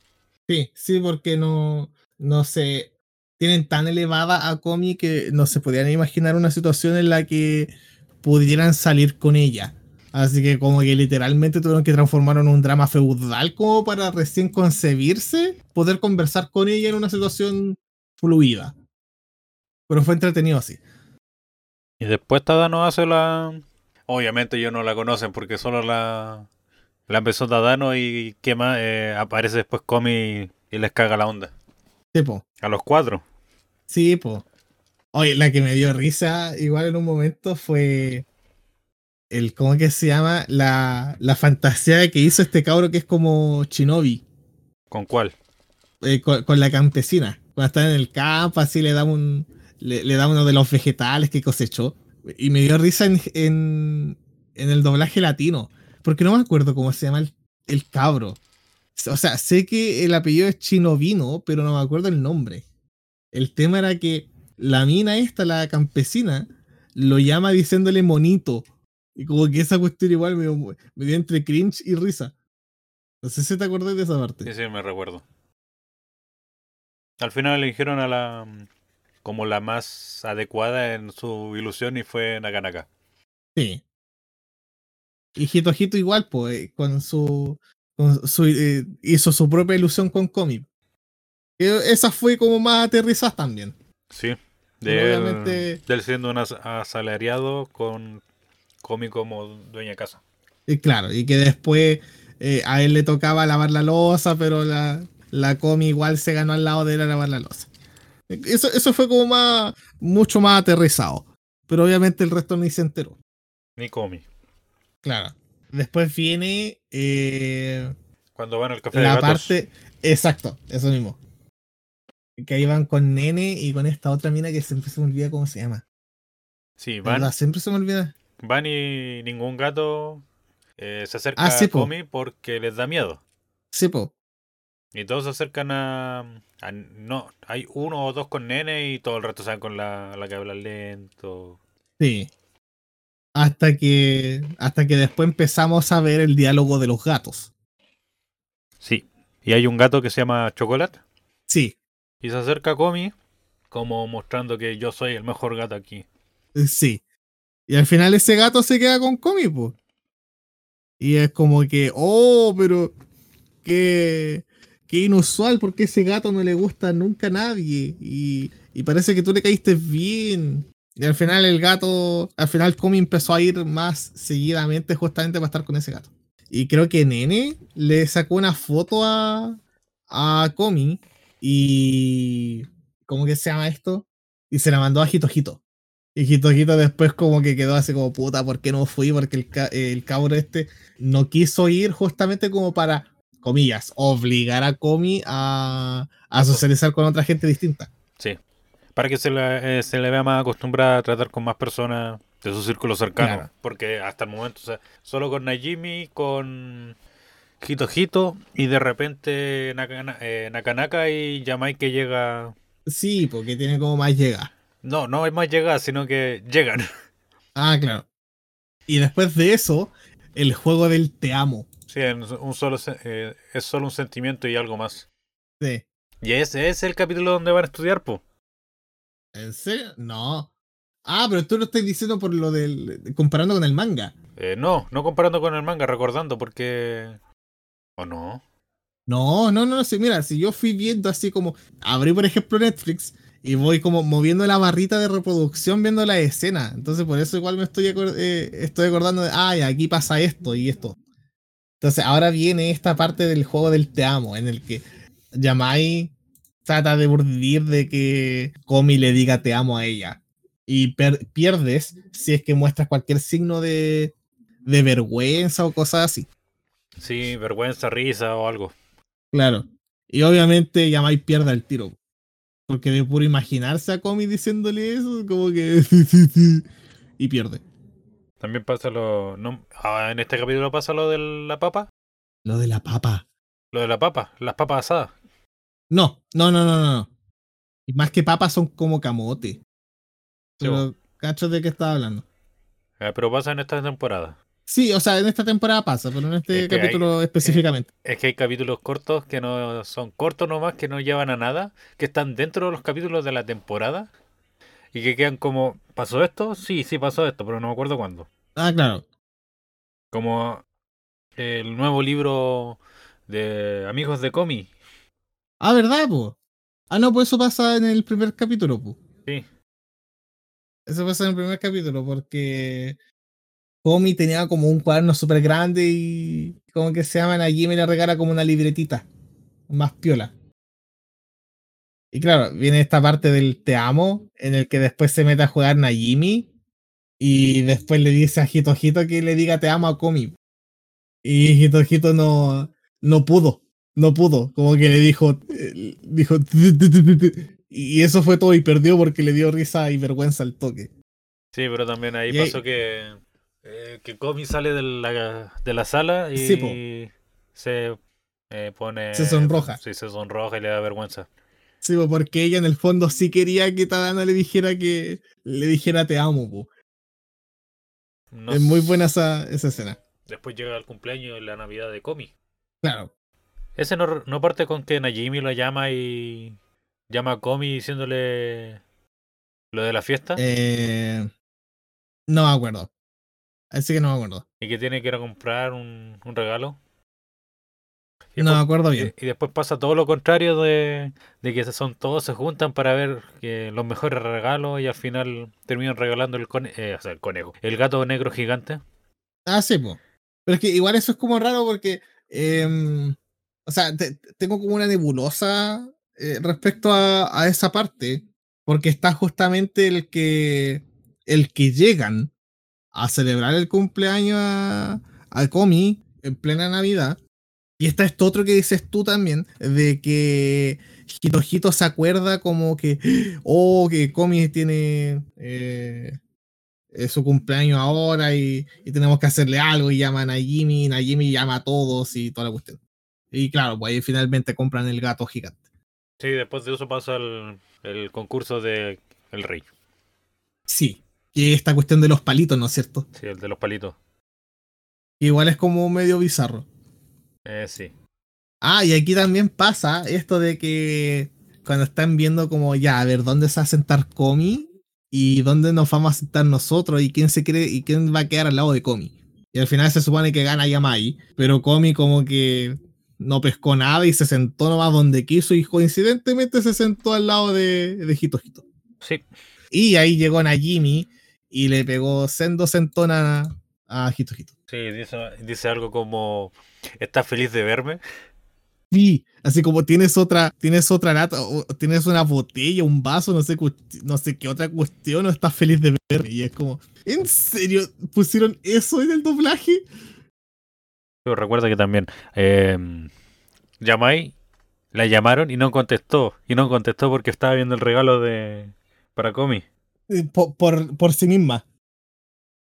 Sí, sí, porque no, no sé, tienen tan elevada a Komi que no se podían imaginar una situación en la que pudieran salir con ella. Así que como que literalmente tuvieron que transformarlo en un drama feudal como para recién concebirse, poder conversar con ella en una situación fluida. Pero fue entretenido así. Y después Tadano hace la... Obviamente ellos no la conocen porque solo la, la empezó Tadano y ¿qué más? Eh, aparece después Komi y les caga la onda. Sí, po. A los cuatro. Sí, po. Oye, la que me dio risa igual en un momento fue el, ¿cómo que se llama? La, la fantasía que hizo este cabro que es como Shinobi, ¿Con cuál? eh, con, con la campesina. Cuando está en el campo, así le da un, le, le da uno de los vegetales que cosechó. Y me dio risa en, en, en el doblaje latino, porque no me acuerdo cómo se llama el, el cabro. O sea, sé que el apellido es Chinovino, pero no me acuerdo el nombre. El tema era que la mina esta, la campesina, lo llama diciéndole monito. Y como que esa cuestión igual me, dio- me dio entre cringe y risa. No sé si te acordás de esa parte. Sí, sí, me recuerdo. Al final eligieron a la... como la más adecuada en su ilusión y fue Nakanaka. Sí. Y Hito Hito igual, pues, con su. Con su eh, hizo su propia ilusión con. Que Esa fue como más aterrizada también. Sí. De él, obviamente- de él siendo un as- asalariado con Komi como dueña de casa. Y claro, y que después eh, a él le tocaba lavar la losa, pero la, la Comi igual se ganó al lado de él a lavar la losa. Eso, eso fue como más. mucho más aterrizado. Pero obviamente el resto ni se enteró. Ni Komi. Claro. Después viene. eh, Cuando van al café de la gatos. parte. Exacto, eso mismo. Que ahí van con Nene y con esta otra mina que siempre se me olvida cómo se llama. Sí, De van, verdad, siempre se me olvida. van y ningún gato eh, se acerca Ah, sí, a po. Komi porque les da miedo. Sí, po. Y todos se acercan a, a- No, hay uno o dos con nene y todo el resto van con la, la que habla lento. Sí. Hasta que. Hasta que después empezamos a ver el diálogo de los gatos. Sí. Y hay un gato que se llama Chocolate. Sí, Y se acerca a Komi como mostrando que yo soy el mejor gato aquí. eh, sí. Y al final ese gato se queda con Comi, po. Y es como que, oh, pero qué, qué inusual, porque ese gato no le gusta nunca a nadie. Y, y parece que tú le caíste bien. Y al final el gato, al final Comi empezó a ir más seguidamente justamente para estar con ese gato. Y creo que Nene le sacó una foto a, a Comi y... ¿Cómo que se llama esto? Y se la mandó a Jitojito. Y Jitojito después como que quedó así como puta, ¿por qué no fui? Porque el, el cabro este no quiso ir justamente como para comillas, obligar a Komi a, a socializar con otra gente distinta. Sí. Para que se le, eh, se le vea más acostumbrada a tratar con más personas de su círculo cercano. Claro. Porque hasta el momento, o sea, solo con Najimi, con Hito Hito y de repente Nakana- eh, Nakanaka y Yamai que llega. Sí, porque tiene como más llega. No, no es más llegada, sino que llegan. Ah, claro. Y después de eso, el juego del te amo. Sí, un solo, eh, es solo un sentimiento y algo más. Sí. Y ese es el capítulo donde van a estudiar, po. ¿En serio? No. Ah, pero tú lo estás diciendo por lo del. comparando con el manga. Eh, no, no comparando con el manga, recordando, porque. ¿O no? No, no, no, no sé. Mira, si yo fui viendo así como. Abrí, por ejemplo, Netflix y voy como moviendo la barrita de reproducción viendo la escena. Entonces, por eso igual me estoy, eh, estoy acordando de. Ay, aquí pasa esto y esto. Entonces, ahora viene esta parte del juego del te amo, en el que Yamai trata de urdir de que Komi le diga te amo a ella. Y pierdes si es que muestras cualquier signo de, de vergüenza o cosas así. Sí, vergüenza, risa o algo. Claro. Y obviamente Yamai pierde el tiro. Porque de puro imaginarse a Komi diciéndole eso, como que. [LAUGHS] y pierde. También pasa lo. No, ah, en este capítulo pasa lo de la papa. Lo de la papa. Lo de la papa, las papas asadas. No, no, no, no, no. no. Y más que papas son como camote. Sí, Pero, ¿cacho de qué estaba hablando? Eh, pero pasa en esta temporada. Sí, o sea, en esta temporada pasa, pero en este Es que hay- capítulo específicamente. Es que hay capítulos cortos que no son cortos nomás, que no llevan a nada, que están dentro de los capítulos de la temporada y que quedan como, ¿pasó esto? Sí, sí pasó esto, pero no me acuerdo cuándo. Ah, claro. Como el nuevo libro de Amigos de Comi. Ah, ¿verdad, po? Ah, no, pues eso pasa en el primer capítulo, po. Sí, Eso pasa en el primer capítulo porque Komi tenía como un cuaderno súper grande y como que se llama allí me le regala como una libretita más piola. Y claro, viene esta parte del te amo, en el que después se mete a jugar Najimi y después le dice a Hito Hito que le diga te amo a Komi. Y Hito Hito no, no pudo, no pudo, como que le dijo, eh, dijo, y eso fue todo y perdió porque le dio risa y vergüenza al toque. sí, pero también ahí Y ahí- pasó que, eh, que Comi sale de la, de la sala y Sí, se eh, pone... Se sonroja. Sí, se sonroja y le da vergüenza. Sí, po, porque ella en el fondo sí quería que Tadana le dijera que le dijera te amo, po. No es muy buena esa, esa escena. Después llega el cumpleaños y la Navidad de Comi. Claro. Ese no, no parte con que Najimi lo llama y llama a Komi diciéndole lo de la fiesta Eh, no me acuerdo. Así que no me acuerdo. y que tiene que ir a comprar un, un regalo. Y No me acuerdo bien. y después pasa todo lo contrario de, de que son todos se juntan para ver que los mejores regalos y al final terminan regalando el, cone- eh, o sea, el conejo, el gato negro gigante. Ah, sí, po. Pero es que igual eso es como raro porque. em, o sea, te- te- tengo como una nebulosa eh, respecto a, a esa parte. Porque está justamente el que. El que llegan a celebrar el cumpleaños a, a Comi en plena Navidad. Y está esto otro que dices tú también, de que Hitojito se acuerda como que, oh, que Comi tiene eh, eh, su cumpleaños ahora y, y tenemos que hacerle algo y llaman a Jimmy, y Najimi llama a todos y toda la cuestión. Y claro, pues ahí finalmente compran el gato gigante. Sí, después de eso pasa el, el concurso de el rey, Sí, que esta cuestión de los palitos, ¿no es cierto? sí, el de los palitos. Igual es como medio bizarro. Eh, sí. Ah, y aquí también pasa esto de que cuando están viendo como ya, a ver, ¿dónde se va a sentar Comi? Y dónde nos vamos a sentar nosotros y quién se cree y quién va a quedar al lado de Comi. Y al final se supone que gana Yamai, pero Comi como que no pescó nada y se sentó nomás donde quiso y coincidentemente se sentó al lado de, de Hito Hito. Sí, Y ahí llegó Najimi y le pegó sendo sentona a Hito Hito. Sí, dice, dice algo como, ¿estás feliz de verme? Sí, así como tienes otra, tienes otra lata, o tienes una botella, un vaso, no sé, no sé qué otra cuestión, o estás feliz de verme. Y es como, ¿en serio pusieron eso en el doblaje? Pero recuerda que también eh, llamáis, la llamaron y no contestó. Y no contestó porque estaba viendo el regalo de para Comi. Eh, Por, por, por sí misma.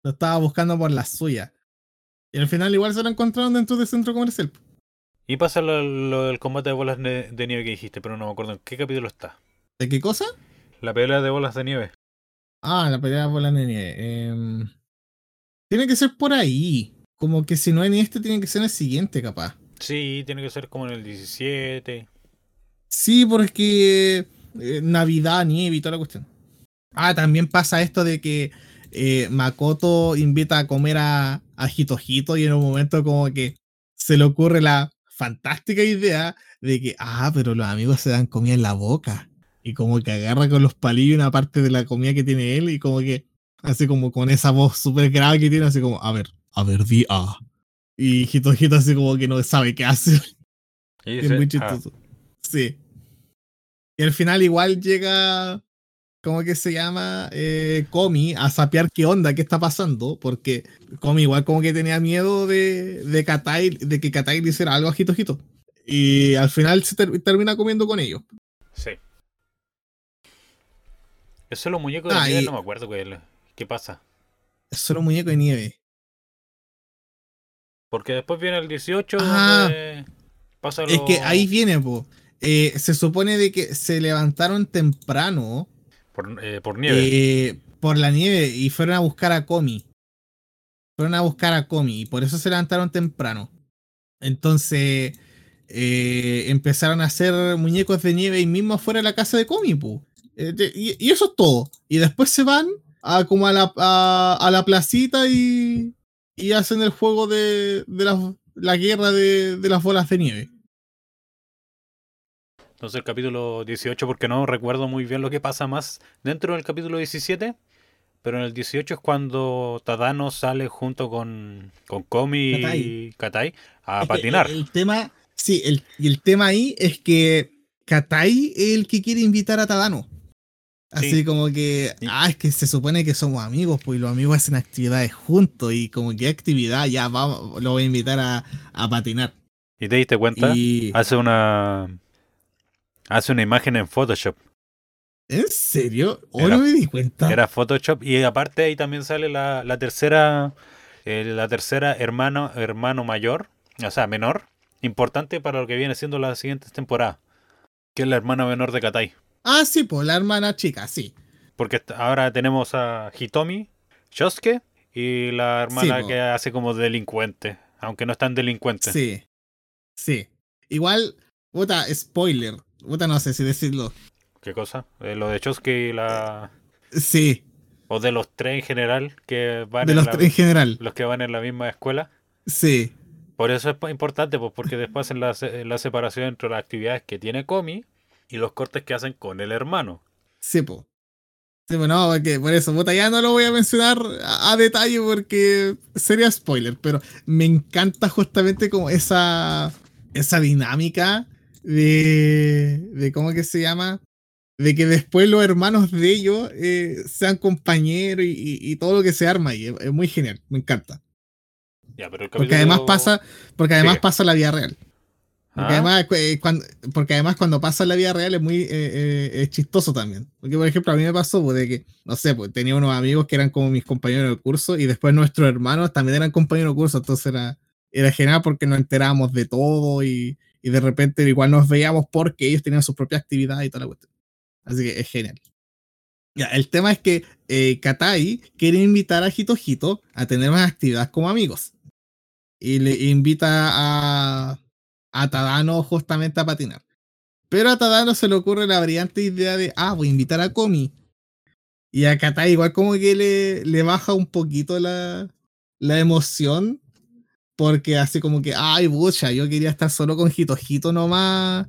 Lo estaba buscando por la suya. Y al final igual se lo encontraron dentro del centro comercial. Y pasa lo, lo del combate de bolas de, de nieve que dijiste, pero no me acuerdo en qué capítulo está. ¿De qué cosa? La pelea de bolas de nieve. Ah, la pelea por la nieve. Em, tiene que ser por ahí. Como que si no en este, tiene que ser en el siguiente, capaz. Sí, tiene que ser como en el 17. Sí, porque eh, Navidad, nieve y toda la cuestión. Ah, también pasa esto de que eh, Makoto invita a comer a, a Hitojito y en un momento como que se le ocurre la fantástica idea de que, ah, pero los amigos se dan comida en la boca. Y como que agarra con los palillos una parte de la comida que tiene él y como que, así como con esa voz súper grave que tiene, así como, a ver, a ver, di ah. Y Hitojito así como que no sabe qué hace. Y [LAUGHS] Es muy "Ah, chistoso. Sí. Y al final igual llega, ¿cómo que se llama? Eh, Komi a sapear qué onda, qué está pasando, porque Komi igual como que tenía miedo de, de Katai, de que Katai le hiciera algo a Hito Hito. Y al final se ter- termina comiendo con ellos. sí. Eso es los muñecos de Ah, nieve, y- no me acuerdo qué, qué pasa. Es solo muñeco de nieve. Porque después viene el 18 Ah. donde pasa Es que ahí viene, po. Eh, se supone de que se levantaron temprano por, eh, por nieve. eh, por la nieve y fueron a buscar a Komi. Fueron a buscar a Komi y por eso se levantaron temprano. Entonces eh, empezaron a hacer muñecos de nieve ahí mismo afuera de la casa de de- y, y eso es todo. Y después se van a, como a la, a la placita y, y hacen el juego de, de la, la guerra de, de las bolas de nieve. Entonces el capítulo 18, porque no recuerdo muy bien lo que pasa más dentro del capítulo 17, pero en el 18 es cuando Tadano sale junto con, con Komi y Katai. Katai a Es patinar. El, el tema, sí, el, el tema ahí es que Katai es el que quiere invitar a Tadano. Así Sí. como que, Sí. ah, es que se supone que somos amigos, pues y los amigos hacen actividades juntos y como que actividad, ya vamos, lo voy a invitar a, a patinar. ¿Y te diste cuenta? Y, Hace una hace una imagen en Photoshop. ¿En serio? Hoy no me di cuenta. Era Photoshop y aparte ahí también sale la, la tercera eh, la tercera hermano hermano mayor, o sea, menor, importante para lo que viene siendo las siguientes temporadas, que es la hermana menor de Katai. Ah, sí, pues la hermana chica, sí. Porque ahora tenemos a Hitomi, Shosuke y la hermana que hace como delincuente, aunque no es tan delincuente. Sí. Sí. Igual, puta, spoiler. Puta, no sé si decirlo. ¿Qué cosa? Eh, lo de Shosuke y la Sí, o de los tres en general que van de en los la- tres en general. los que van en la misma escuela. Sí. Por eso es po- importante, pues porque después hacen la, la separación entre las actividades que tiene Komi y los cortes que hacen con el hermano. Sí, po. Sí, pues no, porque por eso, puta, ya no lo voy a mencionar a, a detalle porque sería spoiler, pero me encanta justamente como esa, esa dinámica de, de, ¿cómo que se llama? De que después los hermanos de ellos eh, sean compañeros y, y- y todo lo que se arma ahí. Es, es muy genial, me encanta. Ya, pero el Porque además pasa, porque además Sigue. pasa la vida real. Porque, Ah, además, eh, cuando, porque además cuando pasa en la vida real es muy eh, eh, es chistoso también. Porque, por ejemplo, a mí me pasó pues, de que, no sé, pues tenía unos amigos que eran como mis compañeros de curso y después nuestros hermanos también eran compañeros de curso. Entonces era, era genial porque nos enterábamos de todo y, y de repente igual nos veíamos porque ellos tenían su propia actividad y toda la cuestión. Así que es genial. Ya, el tema es que eh, Katai quiere invitar a Hito Hito a tener más actividades como amigos. Y le invita a, a Tadano justamente a patinar. Pero a Tadano se le ocurre la brillante idea de, ah, voy a invitar a Komi. Y a Katai igual como que le, le baja un poquito la, la emoción. Porque así como que, ay, bucha, yo quería estar solo con Hitojito nomás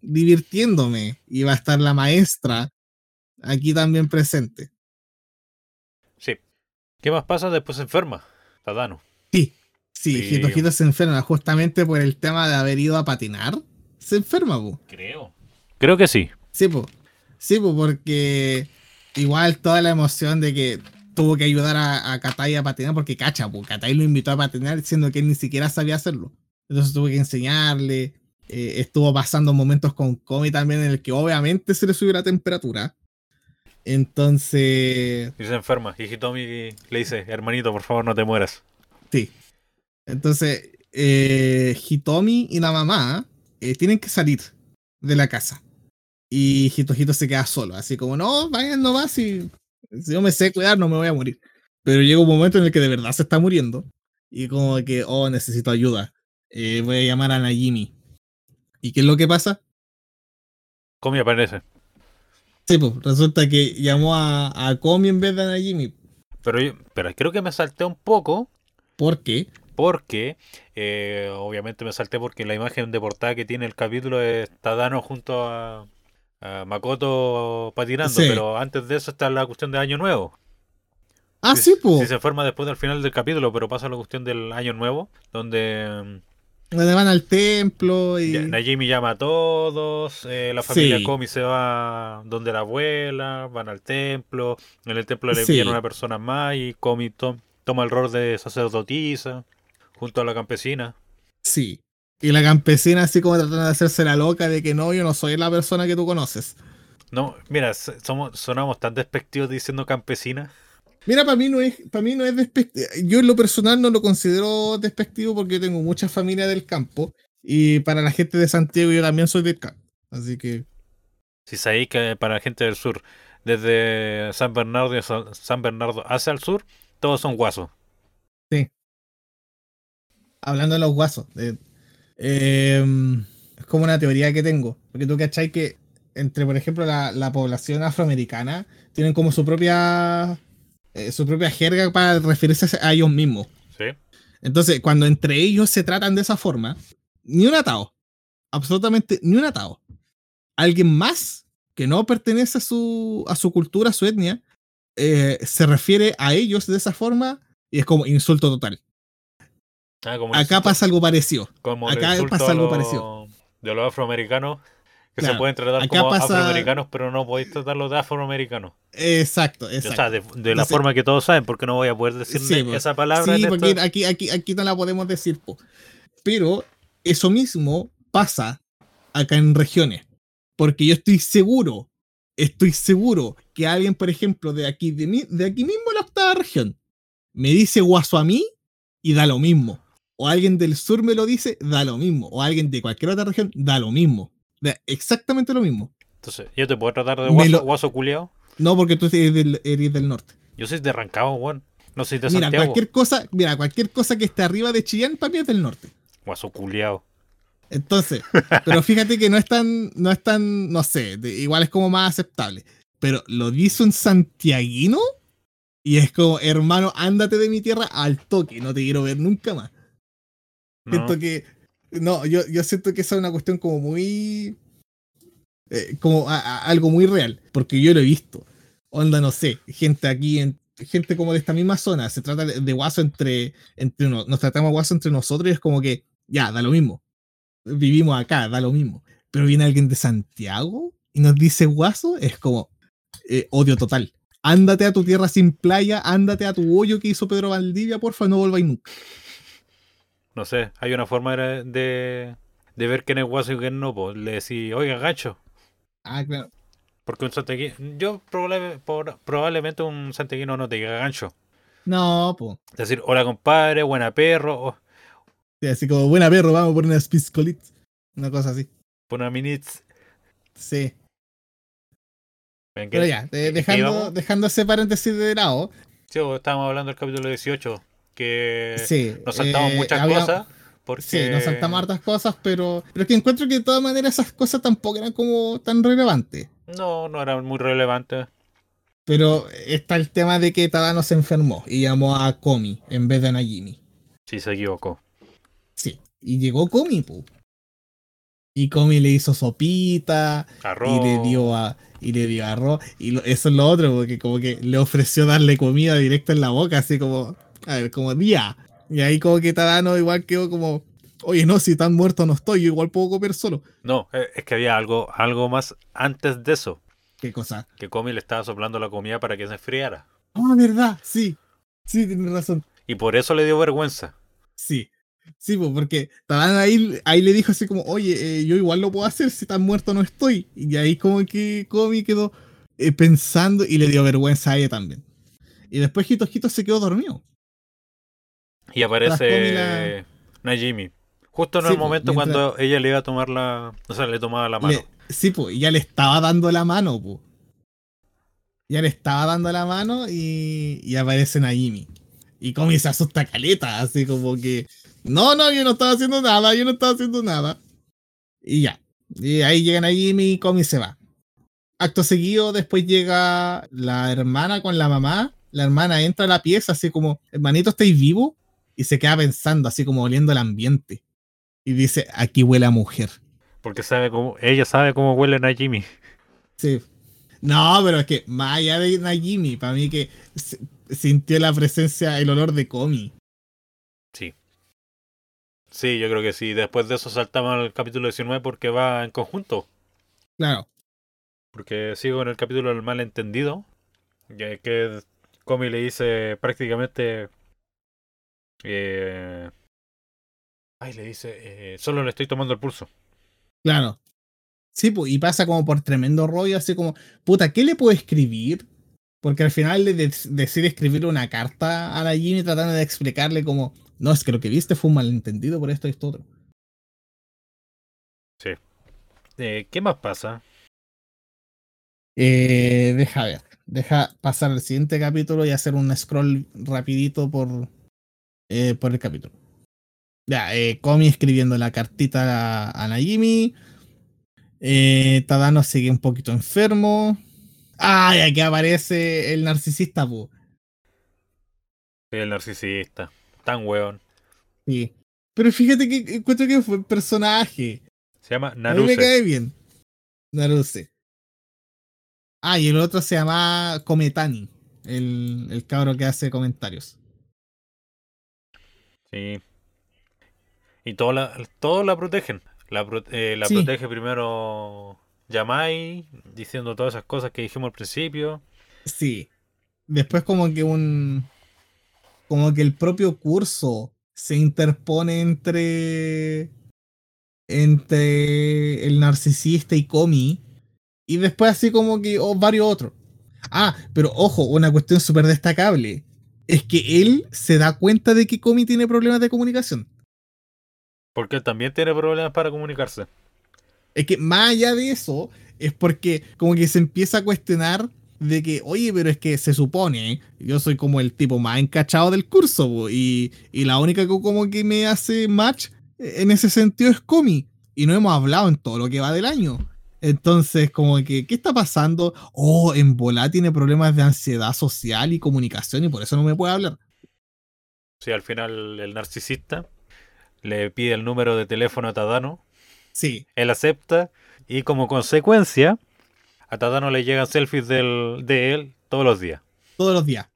divirtiéndome. Y va a estar la maestra aquí también presente. Sí. ¿Qué más pasa? Después se enferma. Tadano. Sí, sí, Sí. Hitojito se enferma justamente por el tema de haber ido a patinar. Se enferma, po. Creo. Creo que sí. Sí, po. Sí, po, porque igual toda la emoción de que tuvo que ayudar a, a Katai a patinar, porque cacha, po, Katai lo invitó a patinar siendo que él ni siquiera sabía hacerlo. Entonces tuvo que enseñarle. eh, estuvo pasando momentos con Komi también en el que obviamente se le subió la temperatura. Entonces. Y se enferma. Y Hitomi le dice, hermanito, por favor, no te mueras. Sí. Entonces, eh, Hitomi y la mamá eh, tienen que salir de la casa. Y Hitohito se queda solo, así como, no, vayan nomás, si, si yo me sé cuidar no me voy a morir. Pero llega un momento en el que de verdad se está muriendo. Y como que, oh, necesito ayuda. Eh, voy a llamar a Najimi. ¿Y qué es lo que pasa? Komi aparece. Sí, pues resulta que llamó a, a Komi en vez de a Najimi. Pero, yo, pero creo que me salté un poco. ¿Por qué? Porque, eh, obviamente me salté porque la imagen de portada que tiene el capítulo está Dano junto a, a Makoto patinando. Sí. Pero antes de eso está la cuestión de Año Nuevo. Ah, Si- sí, pues. Si se forma después del final del capítulo, pero pasa la cuestión del Año Nuevo, donde Donde van al templo y. Najimi llama a todos, eh, la familia Sí. Komi se va donde la abuela, van al templo, en el templo le Sí. envían una persona más y Komi to- toma el rol de sacerdotisa junto a la campesina. Sí. Y la campesina así como tratando de hacerse la loca de que no, yo no soy la persona que tú conoces. No, mira, somos, sonamos tan despectivos diciendo campesina. Mira, para mí no es, para mí no es despectivo. Yo en lo personal no lo considero despectivo porque yo tengo mucha familia del campo. Y para la gente de Santiago yo también soy del campo. Así que Si sabéis que para la gente del sur, desde San Bernardo San Bernardo hacia el sur, todos son guasos. hablando de los guasos, eh, es como una teoría que tengo. Porque tú cachai que entre, por ejemplo, la, la población afroamericana tienen como su propia eh, su propia jerga para referirse a ellos mismos. ¿Sí? Entonces, cuando entre ellos se tratan de esa forma, ni un atado, absolutamente ni un atado. Alguien más que no pertenece a su, a su cultura, a su etnia, eh, se refiere a ellos de esa forma y es como insulto total. Ah, como Acá insulto- pasa algo parecido. como acá pasa algo parecido. De los afroamericanos, que se pueden tratar acá como pasa- afroamericanos, pero no podéis tratarlos de afroamericanos. Exacto, O exacto. sea, de, de la Entonces- forma que todos saben, porque no voy a poder decir Sí, pues. esa palabra. Sí, porque esto. aquí, aquí, aquí no la podemos decir. po. Pero eso mismo pasa acá en regiones. Porque yo estoy seguro, estoy seguro que alguien, por ejemplo, de aquí, de, mi- de aquí mismo, la octava región, me dice guaso a mí y da lo mismo. O alguien del sur me lo dice, da lo mismo. O alguien de cualquier otra región, da lo mismo. Da exactamente lo mismo. Entonces, yo te puedo tratar de guaso, lo- guaso culiao. No porque tú eres del, eres del norte. Yo soy de Rancagua, weón. No soy de Mira, Santiago. cualquier cosa, mira, cualquier cosa que esté arriba de Chillán para mí es del norte. Guaso culiao. Entonces, [LAUGHS] pero fíjate que no es tan, no es tan, no sé, de- igual es como más aceptable. Pero lo dice un santiaguino y es como, hermano, ándate de mi tierra al toque, no te quiero ver nunca más. ¿No? Siento que, no, yo, yo siento que esa es una cuestión como muy, eh, como a- a- algo muy real, porque yo lo he visto. Onda, no sé, gente aquí, en, gente como de esta misma zona, se trata de, de guaso entre, entre uno, nos tratamos guaso entre nosotros y es como que, ya, da lo mismo. Vivimos acá, da lo mismo. Pero viene alguien de Santiago y nos dice guaso, es como eh, odio total. Ándate a tu tierra sin playa, ándate a tu hoyo que hizo Pedro Valdivia, porfa, no volváis nunca. No sé, hay una forma de, de, de ver quién es guaso y quién no. Pues le decís, oiga, gacho. Ah, claro. Porque un santiaguino. Yo probable- por- probablemente un santiaguino no te diga gancho. No, pues. Decir, hola compadre, buena perro. O, así como, buena perro, vamos por unas piscolitas. Una cosa así. una minitz. Sí. ¿En Pero ya, eh, dejando, dejando ese paréntesis de lado. Sí, estábamos hablando del capítulo 18. Que sí. nos saltamos eh, muchas había- cosas. Porque... Sí, nos saltamos hartas cosas, pero, pero es que encuentro que de todas maneras esas cosas tampoco eran como tan relevantes. No, no era muy relevante. Pero está el tema de que Tadano se enfermó y llamó a Komi en vez de a Najimi. Sí, se equivocó. Sí. Y llegó Komi, pu. Y Komi le hizo sopita Arroz. y le dio a, y le dio arroz. Y lo- eso es lo otro, porque como que le ofreció darle comida directa en la boca, así como, a ver, como día. Y ahí como que Tadano igual quedó como, oye, no, si tan muerto no estoy, yo igual puedo comer solo. No, eh, es que había algo, algo más antes de eso. ¿Qué cosa? Que Comi le estaba soplando la comida para que se enfriara. Ah, verdad, sí. Sí, tienes razón. Y por eso le dio vergüenza. Sí. Sí, pues, porque Tadano ahí, ahí le dijo así como, oye, eh, yo igual lo puedo hacer si tan muerto no estoy. Y ahí como que Komi quedó eh, pensando y le dio vergüenza a ella también. Y después Hito Hito se quedó dormido. Y aparece Najimi. Justo en el momento cuando ella le iba a tomar la. O sea, le tomaba la mano. sí, pues, ya le estaba dando la mano, pues. Ya le estaba dando la mano y, y aparece Najimi. Y Komi se asusta caleta, así como que. No, no, yo no estaba haciendo nada, yo no estaba haciendo nada. Y ya. Y ahí llegan a Jimmy y Komi se va. Acto seguido, después llega la hermana con la mamá. La hermana entra a la pieza así como, hermanito, ¿estáis vivo? Y se queda pensando, así como oliendo el ambiente. Y dice, aquí huele a mujer. Porque sabe cómo, ella sabe cómo huele Najimi. Sí. No, pero es que más allá de Najimi, para mí que sintió la presencia, el olor de Komi. Sí. Sí, yo creo que sí. Después de eso saltamos al capítulo 19 porque va en conjunto. Claro. Porque sigo en el capítulo del malentendido. Que Komi le dice prácticamente. Eh, ay, le dice. Eh, solo le estoy tomando el pulso. Claro. Sí, y pasa como por tremendo rollo, así como, puta, ¿qué le puedo escribir? Porque al final le decide escribir una carta a la Jimmy tratando de explicarle como, no, es que lo que viste fue un malentendido por esto y esto otro. Sí. Eh, ¿Qué más pasa? Eh, deja ver. Deja pasar al siguiente capítulo y hacer un scroll rapidito por, eh, por el capítulo. Ya, eh, Komi escribiendo la cartita a, Najimi. Eh, Tadano sigue un poquito enfermo. Ay, aquí aparece el narcisista, pu. El narcisista. Tan weón. Sí. Pero fíjate que encuentro que fue personaje. Se llama Naruse. A mí me cae bien. Naruse. Ah, y el otro se llama Cometani. El, el cabro que hace comentarios. Sí. Y todos la, todo la protegen. La, eh, la protege primero Yamai, diciendo todas esas cosas que dijimos al principio. Sí. Después como que un como que el propio curso se interpone entre entre el narcisista y Komi y después así como que oh, varios otros. Ah, pero ojo, una cuestión súper destacable es que él se da cuenta de que Komi tiene problemas de comunicación. Porque también tiene problemas para comunicarse. Es que más allá de eso, es porque como que se empieza a cuestionar de que, oye, pero es que se supone, yo soy como el tipo más encachado del curso, y, y, la única que como que me hace match eh, en ese sentido es Comi, y no hemos hablado en todo lo que va del año. Entonces, como que, ¿qué está pasando? Oh, en Bola tiene problemas de ansiedad social y comunicación y por eso no me puede hablar. Sí, al final el narcisista le pide el número de teléfono a Tadano. Sí. Él acepta y como consecuencia a Tadano le llegan selfies del, de él todos los días. Todos los días.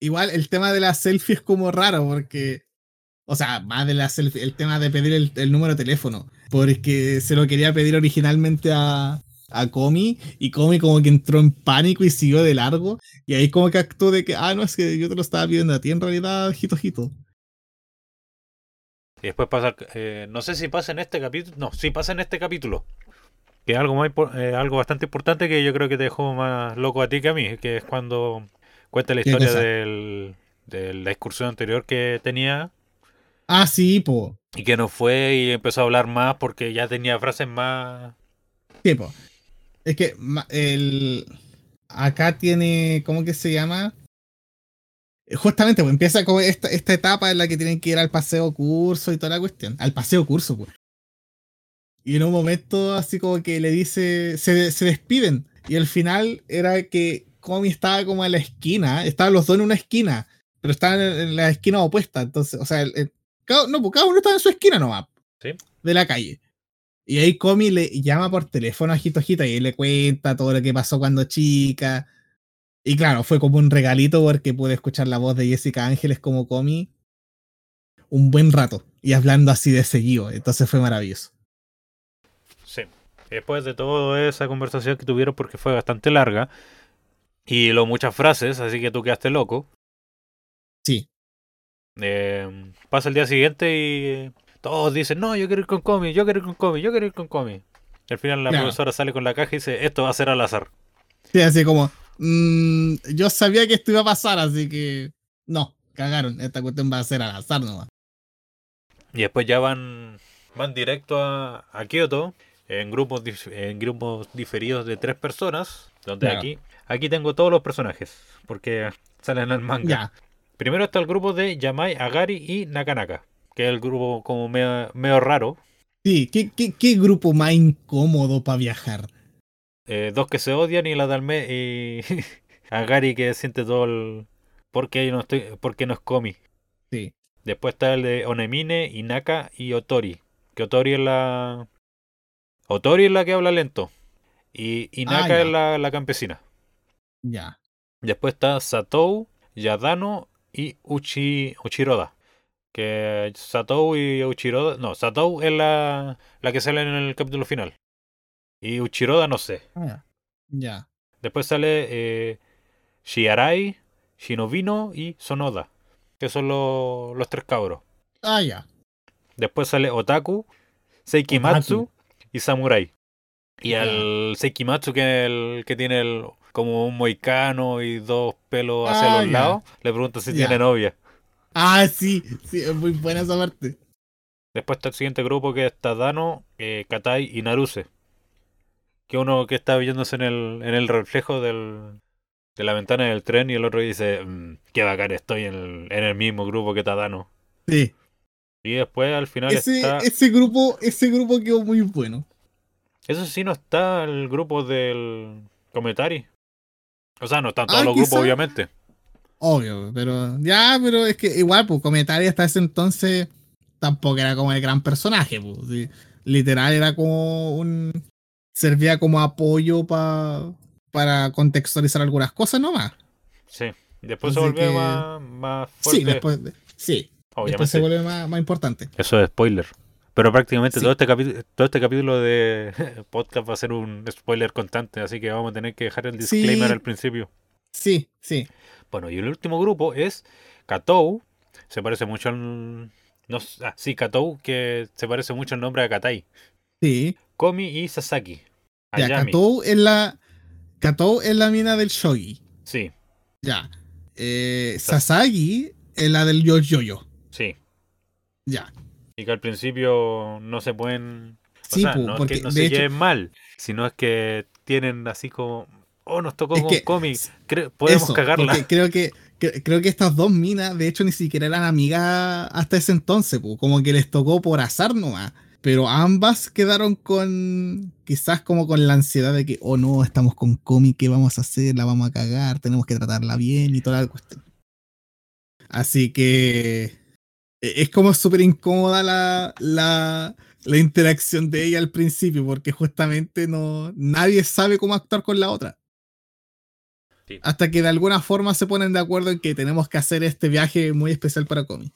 Igual el tema de las selfies es como raro porque. O sea, más de la selfie, el tema de pedir el, número de teléfono. Porque se lo quería pedir originalmente a, a Comi y Comi como que entró en pánico y siguió de largo. Y ahí como que actuó de que, ah, no, es que yo te lo estaba pidiendo a ti en realidad, jito, jito. Y después pasa, eh, no sé si pasa en este capítulo, no, sí pasa en este capítulo que es algo, más, eh, algo bastante importante que yo creo que te dejó más loco a ti que a mí, que es cuando cuenta la historia del, de la excursión anterior que tenía. Ah, sí, po. Y que no fue y empezó a hablar más porque ya tenía frases más... Sí, po. Es que el... acá tiene, ¿cómo que se llama? Justamente, pues empieza con esta, esta etapa en la que tienen que ir al paseo curso y toda la cuestión. Al paseo curso, pues. Y en un momento así como que le dice, se, se despiden. Y al final era que Comi estaba como en la esquina, estaban los dos en una esquina, pero estaban en, la esquina opuesta. Entonces, o sea, cada, no, pues cada uno estaba en su esquina nomás. ¿Sí? De la calle. Y ahí Comi le llama por teléfono a Hito y le cuenta todo lo que pasó cuando chica. Y claro, fue como un regalito porque pude escuchar la voz de Jessica Ángeles como Comi un buen rato y hablando así de seguido. Entonces fue maravilloso. Después de toda esa conversación que tuvieron, porque fue bastante larga, y lo muchas frases, así que tú quedaste loco. Sí. Eh, pasa el día siguiente y todos dicen, no, yo quiero ir con Comi, yo quiero ir con Comi, yo quiero ir con Comi. Y al final la profesora sale con la caja y dice, esto va a ser al azar. Sí, así como, mm, yo sabía que esto iba a pasar, así que no, cagaron. Esta cuestión va a ser al azar nomás. Y después ya van, van directo a, a Kioto en grupos, en grupos diferidos de tres personas. Donde Claro. aquí, aquí tengo todos los personajes, porque salen en el manga. Ya, Primero está el grupo de Yamai, Agari y Nakanaka, que es el grupo como medio, medio raro. sí, ¿qué, qué, qué grupo más incómodo para viajar? Eh, dos que se odian y la Dalme y [LAUGHS] Agari que siente todo el... Porque no estoy, porque no es Komi. Sí, Después está el de Onemine, Inaka y Otori. Que Otori es la. Otori es la que habla lento. Y Inaka Ah, es la, la campesina. ya. Después está Satou, Yadano y Uchi, Uchiroda. Que Satou y Uchiroda. No, Satou es la, la que sale en el capítulo final. Y Uchiroda no sé. Ah, ya. Después sale eh, Shiarai, Shinobino y Sonoda. Que son los, los tres cabros. Ah, ya. Después sale Otaku, Seikimatsu Otaku. y Samurai. Y Ya. al Seikimatsu, que es el que tiene el, como un moicano y dos pelos hacia Ah, los lados, le pregunta si tiene novia. Ah, sí, sí, es muy buena esa parte. Después está el siguiente grupo que es Tadano, eh, Katai y Naruse. Que uno que está viéndose en el, en el reflejo del, de la ventana del tren y el otro dice, "Mm, qué bacán, estoy en el, en el mismo grupo que Tadano. Sí. Y después al final Ese, está... ese grupo, ese grupo quedó muy bueno. Eso sí, no está el grupo del Cometari. O sea, no están todos Ah, los quizá. grupos, obviamente. Obvio, pero ya, pero es que igual, pues Cometaria hasta ese entonces tampoco era como el gran personaje, pues. sí. Literal era como un. servía como apoyo pa- para contextualizar algunas cosas nomás. Sí. Después Así se volvió que- más, más fuerte. Sí, después, de- sí, después obviamente. se vuelve más, más importante. Eso es spoiler. Pero prácticamente Sí. todo, este capítulo, todo este capítulo de [LAUGHS] podcast va a ser un spoiler constante, así que vamos a tener que dejar el Sí. disclaimer al principio. Sí, sí. Bueno, y el último grupo es Katou. Se parece mucho al. No, ah, sí, Katou, que se parece mucho al nombre de Katai. Sí. Komi y Sasaki. Ya. Katou es la. Katou es la mina del Shogi. Sí, Ya. Eh, Sasagi es la del Yo-Yo-Yo. sí. Ya. Y que al principio no se pueden. O Sí, sea, no es porque que no se hecho- lleven mal, sino es que tienen así como. Oh, nos tocó con cre- Podemos Eso, cagarla. creo que, que- creo que estas dos minas, de hecho, ni siquiera eran amigas hasta ese entonces, pu, como que les tocó por azar nomás. Pero ambas quedaron con, quizás como con la ansiedad de que, oh no, estamos con Comi, ¿qué vamos a hacer? La vamos a cagar, tenemos que tratarla bien y toda la cuestión. Así que es como súper incómoda la, la, la interacción de ella al principio, porque justamente no, nadie sabe cómo actuar con la otra. Sí. Hasta que de alguna forma se ponen de acuerdo en que tenemos que hacer este viaje muy especial para Comi.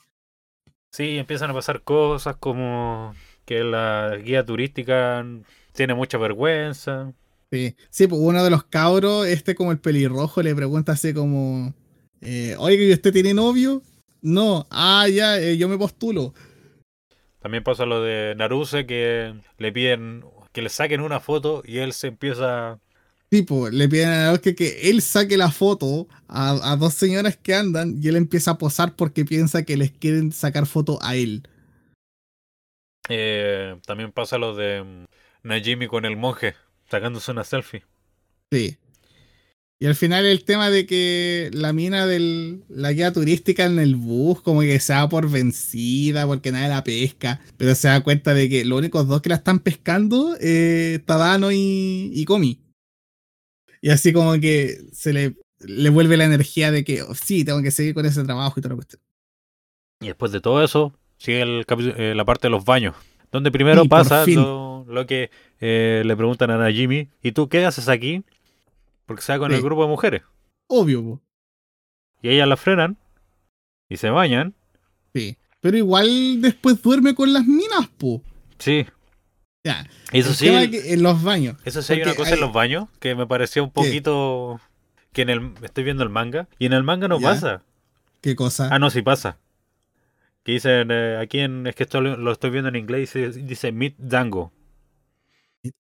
Sí, empiezan a pasar cosas como que la guía turística tiene mucha vergüenza. Sí, sí, pues uno de los cabros, este como el pelirrojo, le pregunta así como, eh, oye, ¿y usted tiene novio? No, ah, ya, eh, yo me postulo. También pasa lo de Naruse que le piden que le saquen una foto y él se empieza. Tipo, le piden a Naoki que él saque la foto a, a dos señoras que andan y él empieza a posar porque piensa que les quieren sacar foto a él. eh, también pasa lo de Najimi con el monje sacándose una selfie. Sí. Y al final el tema de que la mina de la guía turística en el bus como que se da por vencida porque nadie la pesca, pero se da cuenta de que los únicos dos que la están pescando eh, Tadano y, y Komi. Y así como que se le, le vuelve la energía de que oh, sí, tengo que seguir con ese trabajo y toda la cuestión. Y después de todo eso, sigue el eh, la parte de los baños. Donde primero Y pasa lo, lo que eh, le preguntan a Najimi, ¿y tú qué haces aquí? Porque se va con el grupo de mujeres. Obvio, po. Y ellas la frenan y se bañan. sí. Pero igual después duerme con las minas, po. Sí. Ya. Eso el sí, que en los baños. eso sí hay una cosa en los baños que me pareció un ¿Qué? poquito... Que en el... Estoy viendo el manga. Y en el manga no Ya. pasa. ¿Qué cosa? Ah, no, sí pasa. Que dicen, eh, aquí en, es que esto lo, lo estoy viendo en inglés, dice, dice Meet Dango.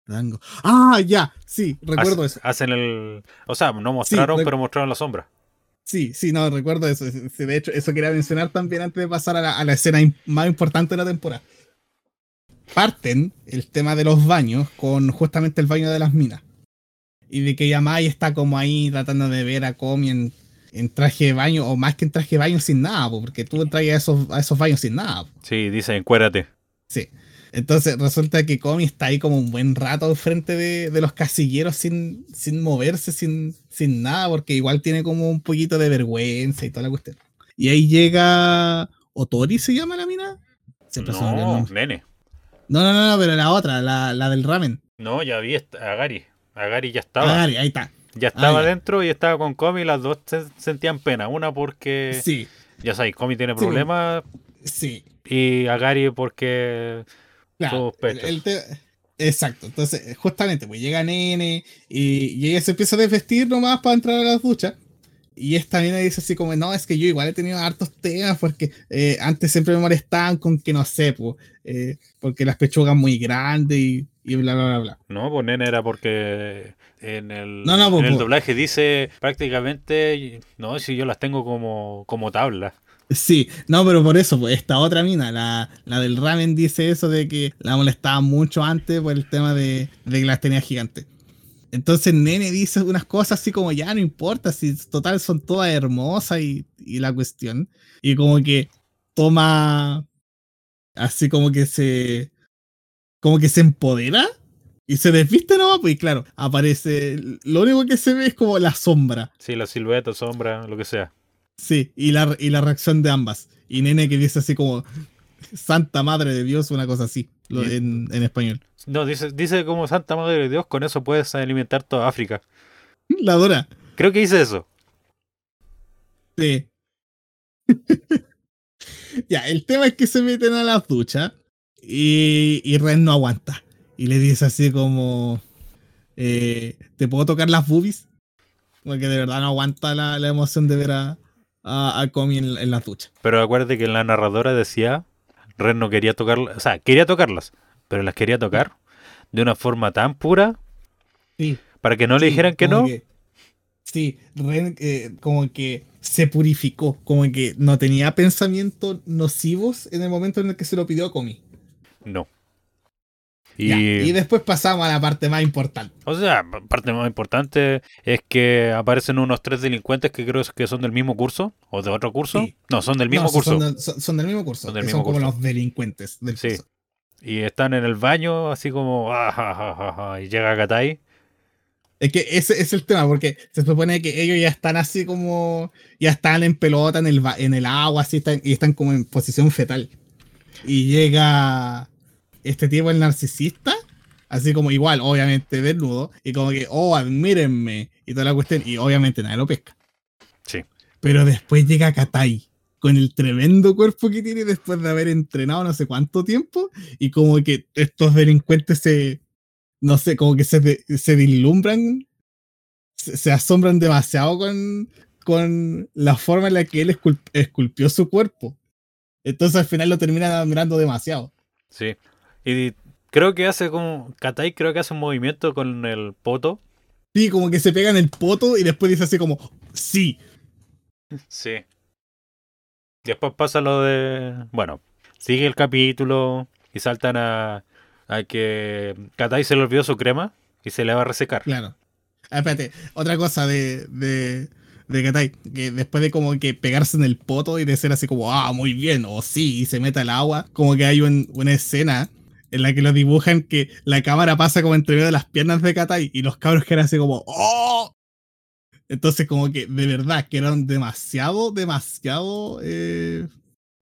Dango. Ah, ya, sí, recuerdo eso. Hacen el. O sea, no mostraron, pero mostraron la sombra. Sí, sí, no, recuerdo eso. De hecho, eso quería mencionar también antes de pasar a la, a la escena más importante de la temporada. Parten el tema de los baños con justamente el baño de las minas. Y de que Yamai está como ahí tratando de ver a Komi en, en traje de baño, o más que en traje de baño sin nada, po, porque tú entras a esos, a esos baños sin nada. Sí, dice, encuérate. Sí. Entonces resulta que Komi está ahí como un buen rato al frente de, de los casilleros sin, sin moverse, sin, sin nada, porque igual tiene como un poquito de vergüenza y toda la cuestión. Y ahí llega Otori, ¿se llama la mina? Siempre No, nene. no, no, no, no, pero la otra, la, la del ramen. No, ya vi a Gary. A Gary ya estaba. Gary, ahí está. Ya estaba Ah, dentro y estaba con Comi. Las dos se- sentían pena. Una porque, Sí, ya sabéis, Comi tiene Sí, problemas. sí. Y a Gary porque. Claro, el- te- Exacto, entonces justamente pues llega Nene y, y ella se empieza a desvestir nomás para entrar a las duchas y esta nena dice así como, no, es que yo igual he tenido hartos temas porque eh, antes siempre me molestaban con que no sé, pues, eh, porque las pechugas muy grandes y, y bla, bla, bla, bla. No, pues nene era porque en el, No, no, pues, en el pues. doblaje dice prácticamente. No, si yo las tengo como, como tabla. Sí, no, pero por eso, pues esta otra mina, la, la del ramen, dice eso de que la molestaba mucho antes por el tema de, de que las tenía gigantes. Entonces Nene dice unas cosas así como, ya no importa, si total son todas hermosas y, y la cuestión. Y como que toma, así como que se, como que se empodera y se desviste nomás, pues claro, aparece, lo único que se ve es como la sombra. Sí, la silueta, sombra, lo que sea. Sí, y la, y la reacción de ambas. Y Nene que dice así como, Santa Madre de Dios, una cosa así, lo- en, en español. No, dice, dice como Santa Madre de Dios, con eso puedes alimentar toda África. [LAUGHS] La Dora. Creo que dice eso. Sí. [LAUGHS] ya, el tema es que se meten a las duchas y, y Ren no aguanta. Y le dice así como, eh, ¿te puedo tocar las boobies? Porque de verdad no aguanta la, la emoción de ver a, a, a Komi en, en las duchas. Pero acuérdate que la narradora decía, Ren no quería tocarlas, o sea, quería tocarlas, pero las quería tocar de una forma tan pura Sí. para que no le Sí, dijeran que no. sí, Ren eh, como que se purificó, como que no tenía pensamientos nocivos en el momento en el que se lo pidió a Komi. No. Ya, Y, después pasamos a la parte más importante. o sea, parte más importante es que aparecen unos tres delincuentes que creo que son del mismo curso o de otro curso. Sí. No, son del mismo No, curso. Son, del- son- son del mismo curso. Son del que mismo son como los delincuentes del Sí. curso. Y están en el baño así como... "Ah, ja, ja, ja, ja", y llega Katai. Es que ese es el tema, porque se supone que ellos ya están así como. Ya están en pelota en el, en el agua, así están, y están como en posición fetal. Y llega este tipo, el narcisista, así como igual, obviamente desnudo, y como que, oh, admírenme, y toda la cuestión, y obviamente nadie lo pesca. Sí. Pero después llega Katai, con el tremendo cuerpo que tiene después de haber entrenado no sé cuánto tiempo, y como que estos delincuentes se, no sé, como que se, se vislumbran, se, se asombran demasiado con, con la forma en la que él esculp- esculpió su cuerpo. Entonces al final lo terminan admirando demasiado. Sí. Y creo que hace como... Katai creo que hace un movimiento con el poto. Sí, como que se pega en el poto y después dice así como, sí, Sí. Después pasa lo de. Bueno, sigue el capítulo y saltan a, a que Katai se le olvidó su crema y se le va a resecar. claro. Ah, espérate, otra cosa de, de, de Katai, que después de como que pegarse en el poto y de ser así como, ah, muy bien, o sí, y se mete al agua, como que hay un- una escena en la que lo dibujan que la cámara pasa como entre medio de las piernas de Katai y los cabros quedan así como, ¡oh! Entonces como que de verdad quedaron demasiado, demasiado eh,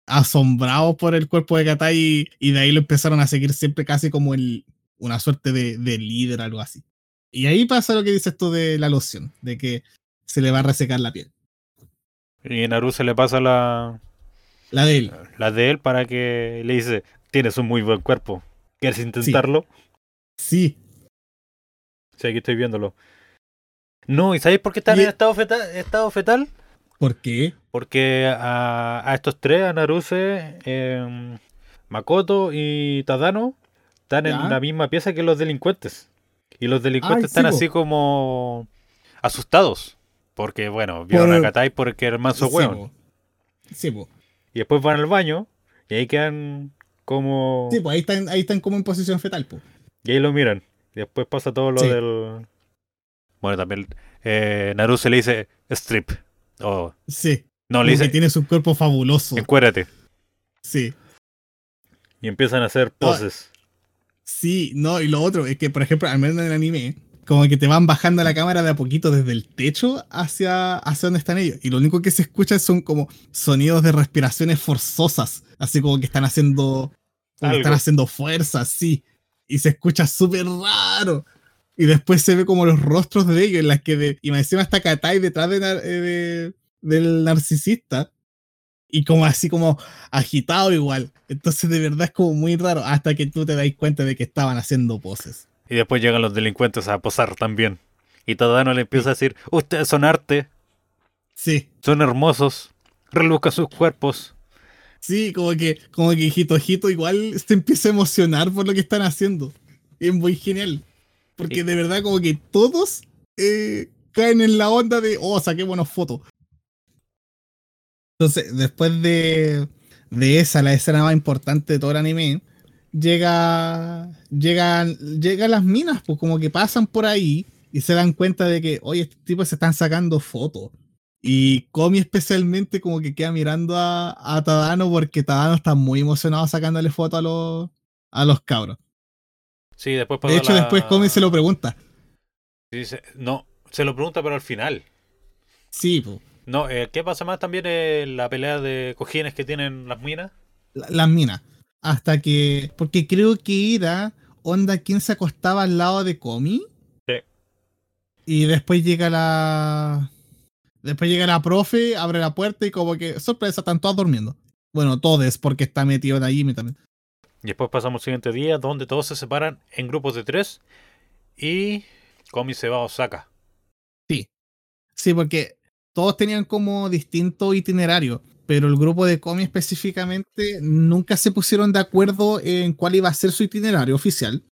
asombrados por el cuerpo de Katai y, y de ahí lo empezaron a seguir siempre casi como el, una suerte de, de líder, algo así. Y ahí pasa lo que dices tú de la loción, de que se le va a resecar la piel. Y a Naru se le pasa la, La de él. la de él para que le dice: Tienes un muy buen cuerpo. ¿Quieres intentarlo? Sí, Sí, aquí estoy viéndolo. No, ¿y sabéis por qué está Y- en estado fetal? estado fetal? ¿Por qué? Porque a, a estos tres, a Naruse, em, Makoto y Tadano, están en la misma pieza que los delincuentes. Y los delincuentes Ay, están sí, así como asustados. Porque, bueno, vieron Por- a Katai porque era el manso Sí, hueón. Sí, po. Y después van al baño y ahí quedan como... Sí, pues ahí están, ahí están como en posición fetal, pues. Y ahí lo miran. Y después pasa todo lo Sí. del... Bueno, también eh, Naruse le dice strip. O... Sí. no, le que dice tiene su cuerpo fabuloso. encuérate. Sí. Y empiezan a hacer poses. Sí, no, y lo otro es que, por ejemplo, al menos en el anime, como que te van bajando la cámara de a poquito desde el techo hacia, hacia donde están ellos. Y lo único que se escucha son como sonidos de respiraciones forzosas. Así como que están haciendo. Que están haciendo fuerza, sí. Y se escucha súper raro. Y después se ve como los rostros de ellos, en las que de, y más encima está Katai detrás de, eh, de- del narcisista. Y como así como agitado igual. Entonces de verdad es como muy raro hasta que tú te das cuenta de que estaban haciendo poses. Y después llegan los delincuentes a posar también. Y Tadano le empieza a decir, ustedes son arte, Sí, son hermosos, reluzcan sus cuerpos. Sí, como que, como que Hito Hito igual se empieza a emocionar por lo que están haciendo. Es muy genial. Porque de verdad como que todos eh, caen en la onda de, oh, saqué buenas fotos. Entonces, después de, de esa, la escena más importante de todo el anime, llega, llegan, llegan las minas, pues como que pasan por ahí y se dan cuenta de que, oye, estos tipos se están sacando fotos. Y Komi especialmente como que queda mirando a, a Tadano porque Tadano está muy emocionado sacándole fotos a los, a los cabros. Sí, después De hecho, la- después Komi se lo pregunta. No, se lo pregunta pero al final. Sí, pues. No, eh, ¿qué pasa más también en la pelea de cojines que tienen las minas? la- las minas. Hasta que. Porque creo que era onda quien se acostaba al lado de Komi. Sí. Y después llega la. Después llega la profe, abre la puerta y como que, sorpresa, están todos durmiendo. Bueno, todos, porque está metido en allí también. Y después pasamos al siguiente día donde todos se separan en grupos de tres y Komi se va a Osaka. Sí, porque todos tenían como distinto itinerario, pero el grupo de Komi específicamente nunca se pusieron de acuerdo en cuál iba a ser su itinerario oficial.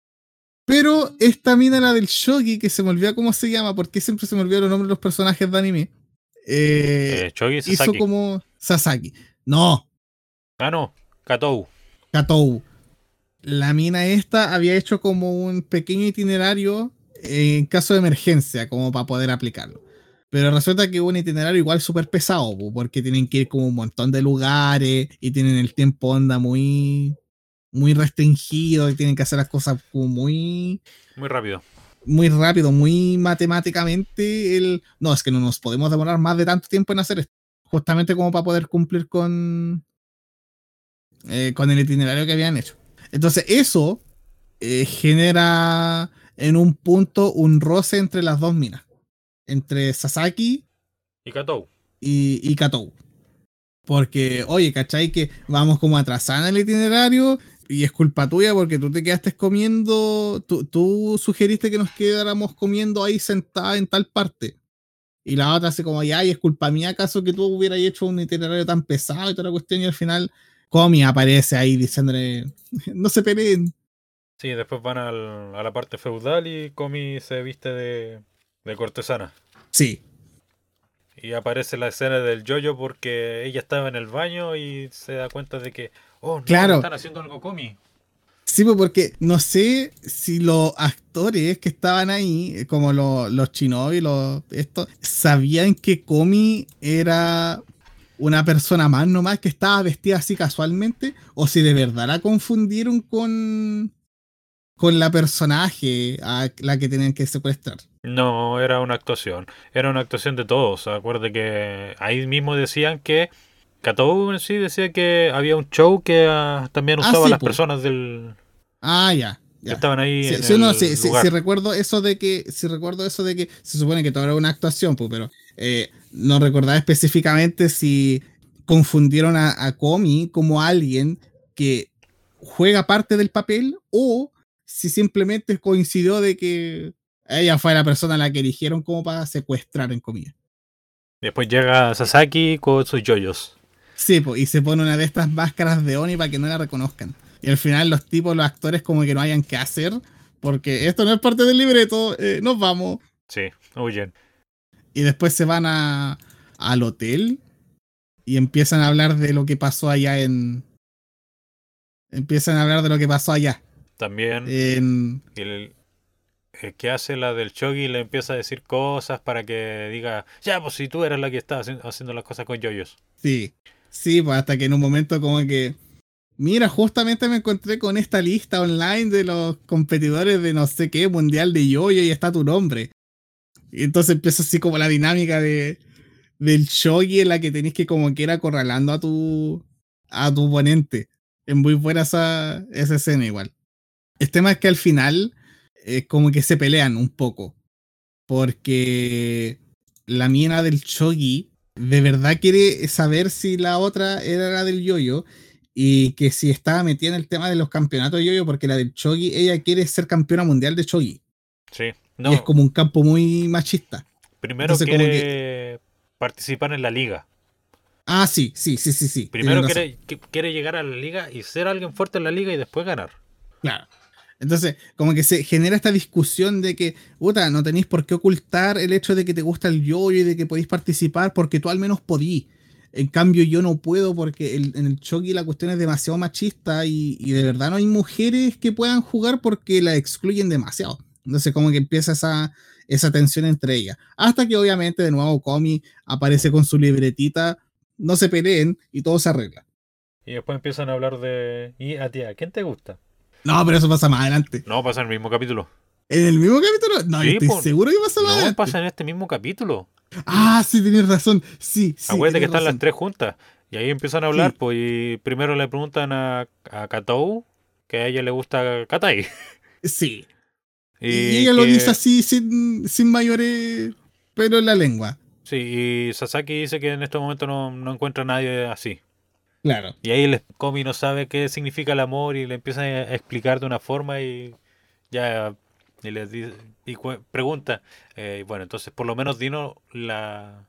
Pero esta mina, la del Shogi, que se me olvida cómo se llama, porque siempre se me olvidan los nombres de los personajes de anime, eh, Eh, hizo como Sasaki. No, Ah, no, Katou. Katou. La mina esta había hecho como un pequeño itinerario en caso de emergencia, como para poder aplicarlo. Pero resulta que un itinerario igual súper pesado, po, porque tienen que ir como un montón de lugares y tienen el tiempo onda muy, muy restringido y tienen que hacer las cosas como muy, Muy rápido. Muy rápido, muy matemáticamente. El, no, es que no nos podemos demorar más de tanto tiempo en hacer esto. Justamente como para poder cumplir con, eh, con el itinerario que habían hecho. Entonces, eso eh, genera en un punto un roce entre las dos minas. Entre Sasaki Y Katou. y, y Katou. Porque, oye, ¿cachai? Que vamos como atrasando el itinerario y es culpa tuya porque tú te quedaste comiendo, tú, tú sugeriste que nos quedáramos comiendo ahí sentada en tal parte. Y la otra hace como, ya, y es culpa mía acaso que tú hubieras hecho un itinerario tan pesado y toda la cuestión y al final Comi aparece ahí diciéndole, [LAUGHS] no se peleen. Sí, después van al- a la parte feudal y Komi se viste de, de cortesana. Sí, Y aparece la escena del yoyo porque ella estaba en el baño y se da cuenta de que, oh, no, Claro. están haciendo algo Komi. Sí, pues, porque no sé si los actores que estaban ahí, como lo- los Shinobi, los estos, sabían que Komi era una persona más nomás que estaba vestida así casualmente, o si de verdad la confundieron con, con la personaje a la que tenían que secuestrar. No, era una actuación. Era una actuación de todos. Acuerde que ahí mismo decían que En sí decía que había un show que ah, también Ah, usaba sí, las po. personas del Ah, ya. que estaban ahí Sí, en el no, sí recuerdo eso de que, si recuerdo eso de que se supone que todo era una actuación, pues, pero eh, no recordaba específicamente si confundieron a, a Komi como alguien que juega parte del papel o si simplemente coincidió de que ella fue la persona a la que eligieron como para secuestrar en comida. Después llega Sasaki con sus yoyos. Sí, po, y se pone una de estas máscaras de Oni para que no la reconozcan. Y al final los tipos, los actores como que no hayan que hacer, porque esto no es parte del libreto, eh, nos vamos. Sí, huyen. Y después se van a, al hotel y empiezan a hablar de lo que pasó allá en... Empiezan a hablar de lo que pasó allá. También En, el, el que hace la del Chogi le empieza a decir cosas para que diga, ya, pues si tú eras la que estaba haci- haciendo las cosas con yoyos. Sí, sí, pues hasta que en un momento como que, mira, justamente me encontré con esta lista online de los competidores de no sé qué, mundial de yoyo y está tu nombre. Y entonces empieza así como la dinámica de del shogi en la que tenés que como que ir acorralando a tu a tu oponente. Es muy buena esa, esa escena igual. El tema es que al final eh, como que se pelean un poco. Porque la mina del shogi de verdad quiere saber si la otra era la del yoyo y que si estaba metida en el tema de los campeonatos de yoyo porque la del shogi ella quiere ser campeona mundial de shogi Sí. y No, es como un campo muy machista. primero entonces quiere participar en la liga. Ah, sí, sí, sí, sí, sí. Primero quiere, quiere llegar a la liga y ser alguien fuerte en la liga y después ganar. Claro. Entonces, como que se genera esta discusión de que, puta, no tenéis por qué ocultar el hecho de que te gusta el yoyo y de que podéis participar porque tú al menos podí. En cambio, yo no puedo porque el- en el Chogi la cuestión es demasiado machista y, y de verdad no hay mujeres que puedan jugar porque la excluyen demasiado. Entonces, como que empieza esa, esa tensión entre ellas. Hasta que obviamente de nuevo Komi aparece con su libretita, no se peleen y todo se arregla. Y después empiezan a hablar de... ¿Y a ti? ¿A quién te gusta? No, pero eso pasa más adelante. No, pasa en el mismo capítulo. ¿En el mismo capítulo? No, Sí, estoy seguro que pasa más No, adelante. pasa en este mismo capítulo. Ah, sí, tienes razón. Sí, sí. Acuérdate que están las tres juntas. Y ahí empiezan a hablar, Sí. pues, y primero le preguntan a, a Katou que a ella le gusta Katai. [LAUGHS] Sí. Y, Y, ella lo que- dice así, sin, sin mayores pero en la lengua. Sí, y Sasaki dice que en este momento no, no encuentra a nadie así. Claro. Y ahí el Komi no sabe qué significa el amor y le empieza a explicar de una forma y ya y le dice, y pregunta, eh, bueno, entonces por lo menos dinos la,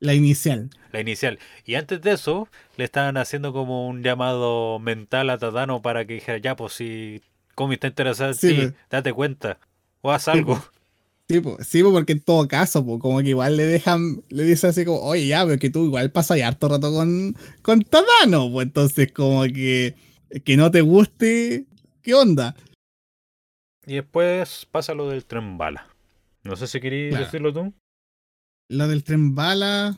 La inicial. la inicial. Y antes de eso, le estaban haciendo como un llamado mental a Tadano para que dijera, ya, pues si Komi está interesado Sí, pues. date cuenta, o haz algo. Sí, po, sí, po, porque en todo caso, po, como que igual le dejan, le dicen así como, oye, ya, pero que tú igual pasas ya harto rato con, con Tadano, pues entonces como que, que no te guste, ¿qué onda? Y después pasa lo del tren bala. No sé si querías Claro. decirlo tú. Lo del tren bala,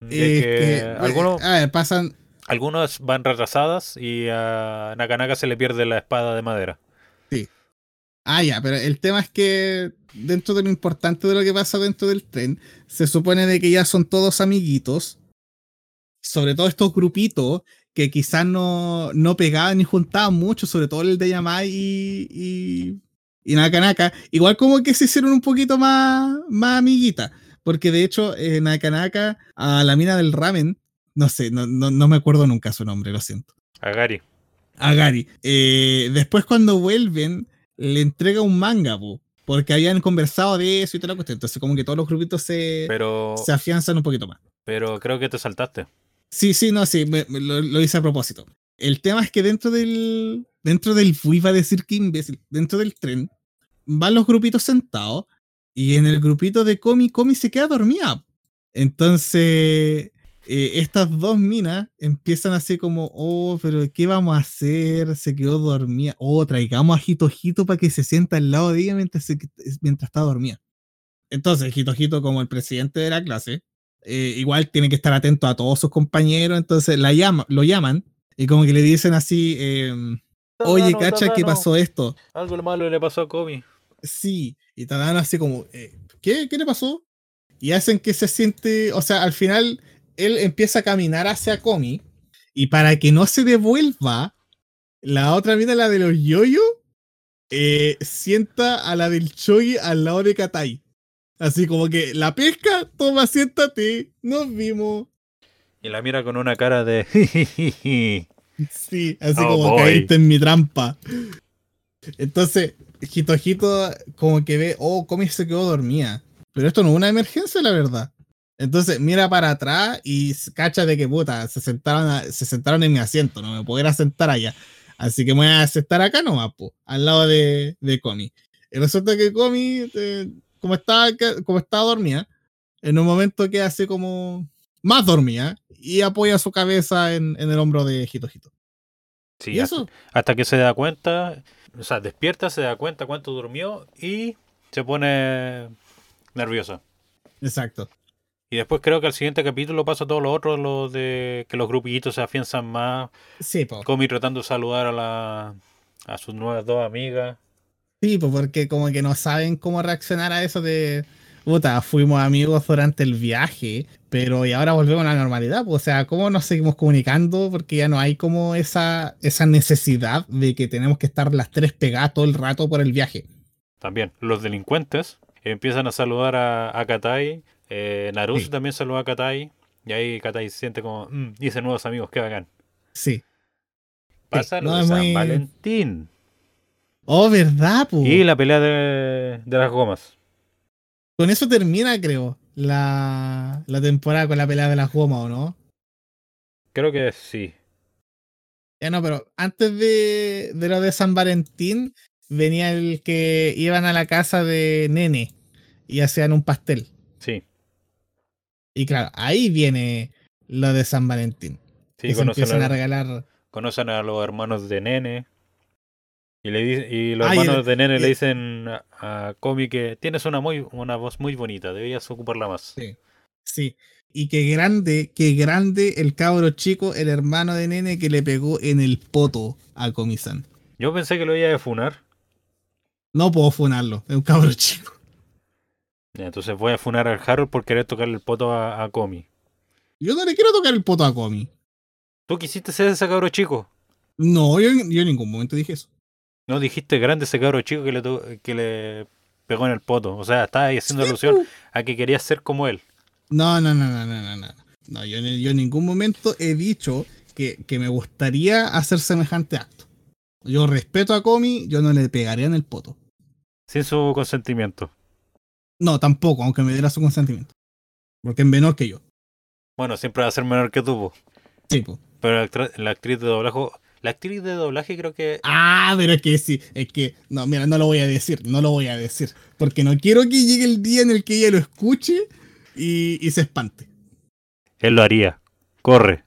De es que que, algunos, a ver, pasan, algunos van retrasadas y a Nakanaka se le pierde la espada de madera. Ah, ya, pero el tema es que dentro de lo importante de lo que pasa dentro del tren, se supone de que ya son todos amiguitos, sobre todo estos grupitos que quizás no, no pegaban ni juntaban mucho, sobre todo el de Yamai y, y, y Nakanaka, igual como que se hicieron un poquito más, más amiguitas, porque de hecho eh, Nakanaka a la mina del ramen, no sé, no, no, no me acuerdo nunca su nombre, lo siento A Gary. a Gary. Eh, después cuando vuelven, le entrega un manga, po, porque habían conversado de eso y toda la cuestión. Entonces como que todos los grupitos se, Pero, se afianzan un poquito más. pero creo que te saltaste. Sí, sí, no, sí, me- me lo, lo hice a propósito. El tema es que dentro del, dentro del, iba a decir que imbécil, dentro del tren, van los grupitos sentados y en el grupito de Comi, Comi se queda dormida. Entonces, eh, estas dos minas empiezan así como, oh, pero ¿qué vamos a hacer? Se quedó dormida. Oh, traigamos a Hito Hito para que se sienta al lado de ella mientras, se- mientras está dormida. Entonces, Hito Hito, como el presidente de la clase, eh, igual tiene que estar atento a todos sus compañeros, entonces la llama, lo llaman y como que le dicen así, em, oye, Tadano, cacha, ¿qué pasó esto? Algo malo le pasó a Komi. Sí, y Tadano así como, eh, ¿qué? ¿Qué le pasó? Y hacen que se siente, o sea, al final él empieza a caminar hacia Komi y para que no se devuelva, la otra mina, la de los yoyos, eh, sienta a la del Chogi al lado de Katai. Así como que la pesca, toma, siéntate, nos vimos. Y la mira con una cara de... [LAUGHS] Sí, así Oh, como boy. caíste en mi trampa. Entonces, Hito Hito como que ve, oh, Komi se quedó dormida. Pero esto no es una emergencia, la verdad. Entonces mira para atrás y cacha de que puta, se sentaron, a- se sentaron en mi asiento, no me puedo ir a sentar allá. Así que me voy a sentar acá nomás, po, al lado de, de Comi. Y resulta que Comi, eh, como, estaba, como estaba dormida, en un momento queda así como más dormida y apoya su cabeza en, en el hombro de Hito Hito. Sí, y hasta, eso, hasta que se da cuenta, o sea, despierta, se da cuenta cuánto durmió y se pone nerviosa. exacto. Y después creo que al siguiente capítulo pasa todo lo otro, lo de que los grupitos se afianzan más, Sí, po. Comi tratando de saludar a la a sus nuevas dos amigas. Sí, pues porque como que no saben cómo reaccionar a eso de, puta, fuimos amigos durante el viaje, pero y ahora volvemos a la normalidad, pues, o sea, ¿cómo nos seguimos comunicando? Porque ya no hay como esa, esa necesidad de que tenemos que estar las tres pegadas todo el rato por el viaje. También los delincuentes empiezan a saludar a, a Katai. Eh, Naruto Sí. también saluda a Katai. Y ahí Katai se siente como, "Mm, hice nuevos amigos, qué bacán. Sí. Pasa lo no, de San muy- Valentín. Oh, ¿verdad, pues? Y la pelea de, de las gomas. Con eso termina, creo, la, la temporada con la pelea de las gomas, ¿o no? Creo que sí. Ya no, pero antes de, de lo de San Valentín, venía el que iban a la casa de Nene y hacían un pastel. Y claro, ahí viene lo de San Valentín. Sí, que se empiezan a a, regalar. conocen a los hermanos de Nene. Y, le y los Ah, y el- hermanos de Nene le dicen a, Komi que tienes una, muy, una voz muy bonita, deberías ocuparla más. Sí. Sí. Y qué grande, qué grande el cabro chico, el hermano de Nene que le pegó en el poto a Comisan. Yo pensé que lo iba a funar. No puedo funarlo, es un cabro [LAUGHS] chico. Entonces voy a funar al Harold por querer tocarle el poto a, a Komi. Yo no le quiero tocar el poto a Comi. ¿Tú quisiste ser ese cabro chico? No, yo, yo en ningún momento dije eso. No dijiste grande ese cabro chico que le, to- que le pegó en el poto. O sea, estaba ahí haciendo Sí, alusión po. a que querías ser como él. No, no, no, no, no, no, no. No, yo, en- yo en ningún momento he dicho que, que me gustaría hacer semejante acto. Yo respeto a Comi, yo no le pegaría en el poto. Sin su consentimiento. No, tampoco, aunque me diera su consentimiento. Porque es menor que yo. Bueno, siempre va a ser menor que tú. po. Sí, po. Pero la, la actriz de doblaje. La actriz de doblaje creo que. Ah, pero es que sí, es que, no, mira, no lo voy a decir, no lo voy a decir. Porque no quiero que llegue el día en el que ella lo escuche y, y se espante. Él lo haría. Corre.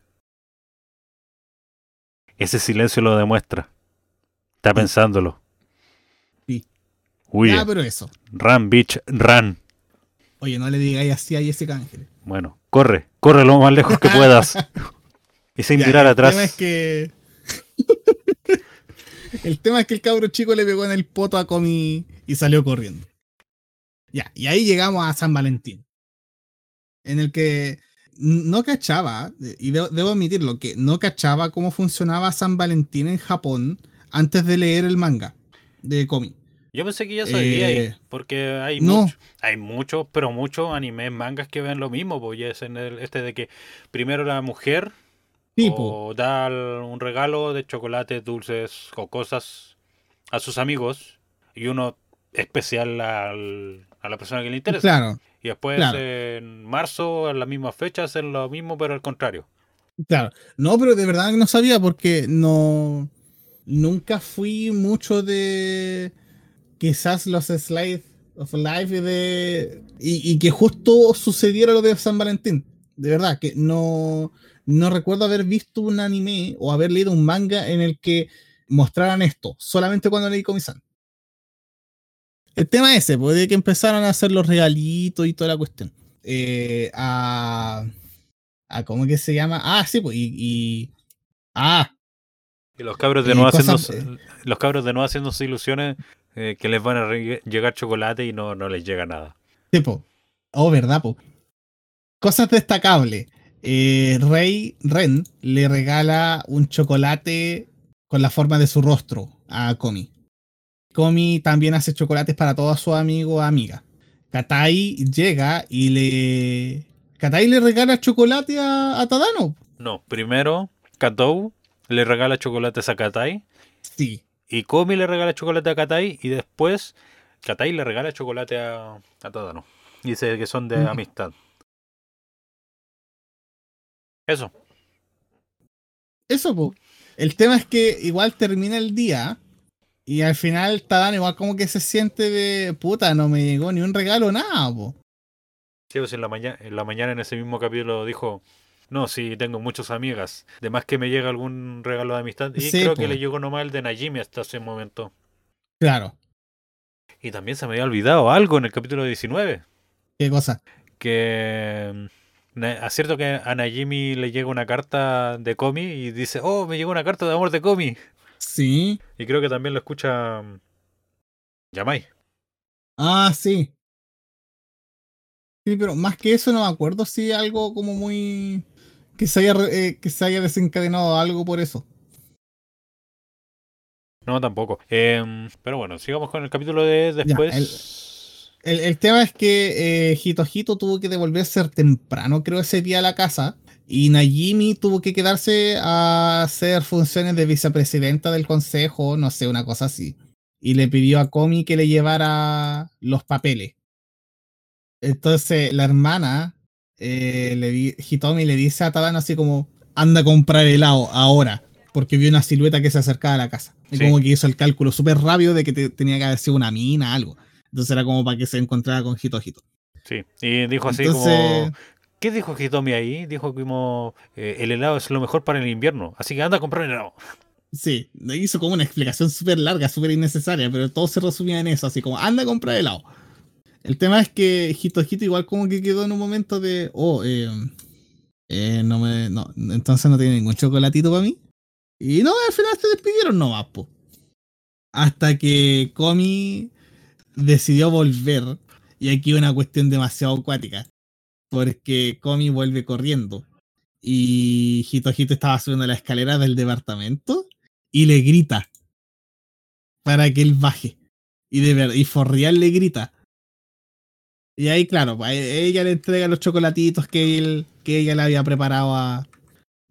Ese silencio lo demuestra. Está pensándolo. Huye. Ah, pero eso. Run, bitch, run. Oye, no le digáis así a Jessica Ángeles. Bueno, corre. Corre lo más lejos que puedas. [LAUGHS] Y sin Ya, mirar el atrás. tema es que. [LAUGHS] el tema es que el cabro chico le pegó en el poto a Comi y salió corriendo. Ya, y ahí llegamos a San Valentín. En el que no cachaba, y debo, debo admitirlo, que no cachaba cómo funcionaba San Valentín en Japón antes de leer el manga de Comi. Yo pensé que ya sabía Eh, porque hay no. mucho- hay muchos, pero muchos animes, mangas que ven lo mismo, pues ya es en el, este de que primero la mujer Tipo, o da un regalo de chocolates, dulces o cosas a sus amigos y uno especial al- a la persona que le interesa. claro, Y después claro. en marzo, en las mismas fechas, hacen lo mismo, pero al contrario. Claro, no, pero de verdad que no sabía porque no. Nunca fui mucho de. Quizás los slides of life de. Y, y que justo sucediera lo de San Valentín. De verdad, que no. No recuerdo haber visto un anime o haber leído un manga en el que mostraran esto. Solamente cuando leí Comisan. El tema ese, pues de que empezaron a hacer los regalitos y toda la cuestión. Eh, a. a ¿Cómo que se llama? Ah, sí, pues. Y. y- ah, Y los cabros de Y nuevo haciendo los cabros de nuevo haciéndose ilusiones eh, que les van a llegar chocolate y no, no les llega nada. Tipo. Oh, verdad, po. Cosas destacables. Eh, Rey Ren le regala un chocolate con la forma de su rostro a Komi. Komi también hace chocolates para todos sus amigos o amigas. Katai llega y le. Katai le regala chocolate a, a Tadano. No, primero Katou le regala chocolates a Katai Sí. Y Komi le regala chocolate a Katai y después Katai le regala chocolate a, a Tadano. Dice que son de Mm. amistad. Eso. Eso, po. El tema es que igual termina el día y al final Tadano igual como que se siente de puta, no me llegó ni un regalo, nada, po. Sí, pues en la, mañana, en la mañana en ese mismo capítulo dijo, no, sí, tengo muchas amigas. Además que me llega algún regalo de amistad. Y Sí, creo que le llegó nomás el de Najimi hasta ese momento. Claro. Y también se me había olvidado algo en el capítulo 19. ¿Qué cosa? Que mm, acierto que a Najimi le llega una carta de Komi y dice, oh, me llegó una carta de amor de Komi. Sí. Y creo que también lo escucha mm, Yamai. Ah, sí. Sí, pero más que eso no me acuerdo si algo como muy... Que se haya, eh, que se haya desencadenado algo por eso. No, tampoco. Em, pero bueno, sigamos con el capítulo de después. El, el tema es que eh, Hito Hito tuvo que devolverse temprano, creo, ese día a la casa. Y Najimi tuvo que quedarse a hacer funciones de vicepresidenta del consejo, no sé, una cosa así. Y le pidió a Komi que le llevara los papeles. Entonces la hermana, eh, le di- Hitomi le dice a Tadano así como, anda a comprar helado ahora, porque vio una silueta que se acercaba a la casa. Y Sí. como que hizo el cálculo súper rápido de que te- tenía que haber sido una mina, algo. Entonces era como para que se encontrara con Hito Hito. Sí. Y dijo así Entonces, como. ¿Qué dijo Hitomi ahí? Dijo como eh, el helado es lo mejor para el invierno. Así que anda a comprar helado. sí, hizo como una explicación súper larga, súper innecesaria, pero todo se resumía en eso, así como, anda a comprar helado. El tema es que Hito Hito igual como que quedó en un momento de, oh, eh, eh, no me, no, entonces no tiene ningún chocolatito para mí. Y no, al final se despidieron nomás, po. Hasta que Komi decidió volver, y aquí una cuestión demasiado acuática, porque Komi vuelve corriendo. Y Hito Hito estaba subiendo la escalera del departamento y le grita para que él baje. Y de verdad, y Forreal le grita. Y ahí, claro, pues, ella le entrega los chocolatitos que, él, que ella le había preparado a,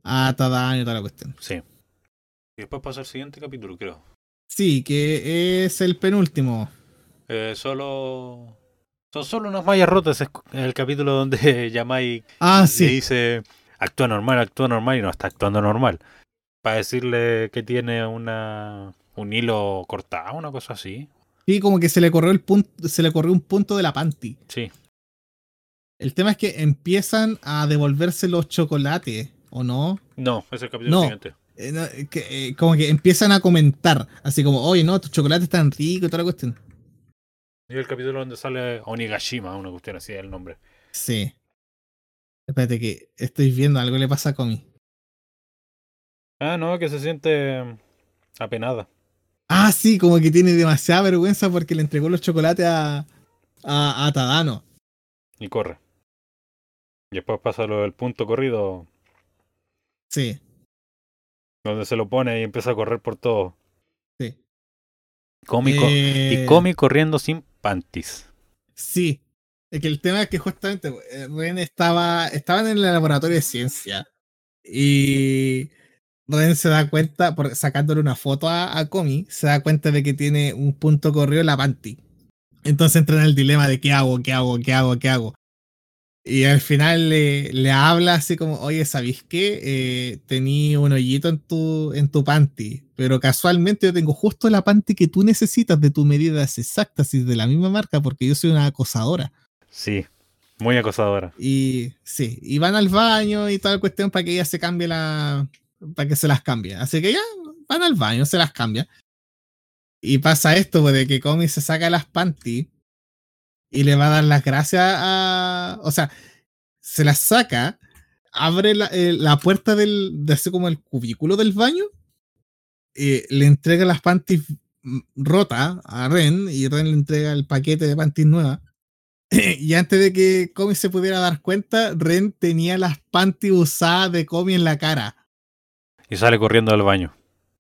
a Tadano y toda la cuestión. Sí. Y después pasa el siguiente capítulo, creo. Sí, que es el penúltimo. Eh, solo. Son solo unas mallas rotas. Es el capítulo donde [LAUGHS] Yamai Ah, le sí. dice actúa normal, actúa normal y no está actuando normal. Para decirle que tiene una un hilo cortado, una cosa así. Sí, como que se le corrió el punto, se le corrió un punto de la panty. Sí. El tema es que empiezan a devolverse los chocolates, ¿o no? No, es el capítulo No. siguiente. Eh, no, eh, que, eh, como que empiezan a comentar, así como, oye, no, tus chocolates están ricos y toda la cuestión. Y el capítulo donde sale Onigashima, una cuestión así el nombre. Sí. Espérate que estoy viendo, algo le pasa a Komi. Ah, no, que se siente apenada. Ah, sí, como que tiene demasiada vergüenza porque le entregó los chocolates a, a, a Tadano. Y corre. Y después pasa lo del punto corrido, Sí, donde se lo pone y empieza a correr por todo. sí. Cómico. Eh, Y Comi corriendo sin panties. Sí. Es que el tema es que justamente eh, Ren estaba, estaban en el laboratorio de ciencia y Ren se da cuenta, por, sacándole una foto a, a Komi, se da cuenta de que tiene un punto corrido en la panty. Entonces entra en el dilema de qué hago, qué hago, qué hago, qué hago. Y al final le, le habla así como, oye, ¿sabéis qué? Eh, tenía un hoyito en tu, en tu panty, pero casualmente yo tengo justo la panty que tú necesitas de tus medidas exactas y de la misma marca porque yo soy una acosadora. Sí, muy acosadora. Y sí, y van al baño y toda la cuestión para que ella se cambie la... para que se las cambie. Así que ya van al baño, se las cambia. Y pasa esto, pues, de que Comi se saca las panty y le va a dar las gracias a... O sea, se las saca, abre la, eh, la puerta del, de así como el cubículo del baño, eh, le entrega las panties rotas a Ren y Ren le entrega el paquete de panties nuevas. [LAUGHS] y antes de que Comi se pudiera dar cuenta, Ren tenía las panties usadas de Comi en la cara. Y sale corriendo del baño.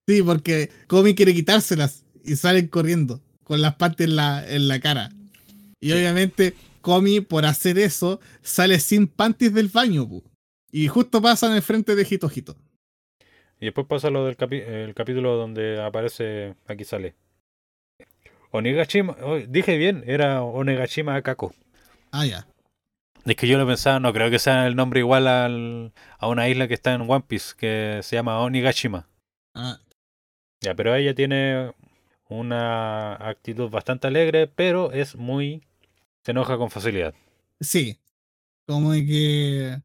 Sí, porque Comi quiere quitárselas y salen corriendo con las panties en la, en la cara. Y obviamente Comi, por hacer eso, sale sin panties del baño. pu. Y justo pasa en el frente de Hito Hito. Y después pasa lo del capi- el capítulo donde aparece, aquí sale. Onigashima, oh, dije bien, era Onigashima Kako. Ah, ya. Es que yo lo pensaba, no creo que sea el nombre igual al, a una isla que está en One Piece, que se llama Onigashima. Ah, Ya, pero ella tiene una actitud bastante alegre, pero es muy... se enoja con facilidad. sí. Como de que.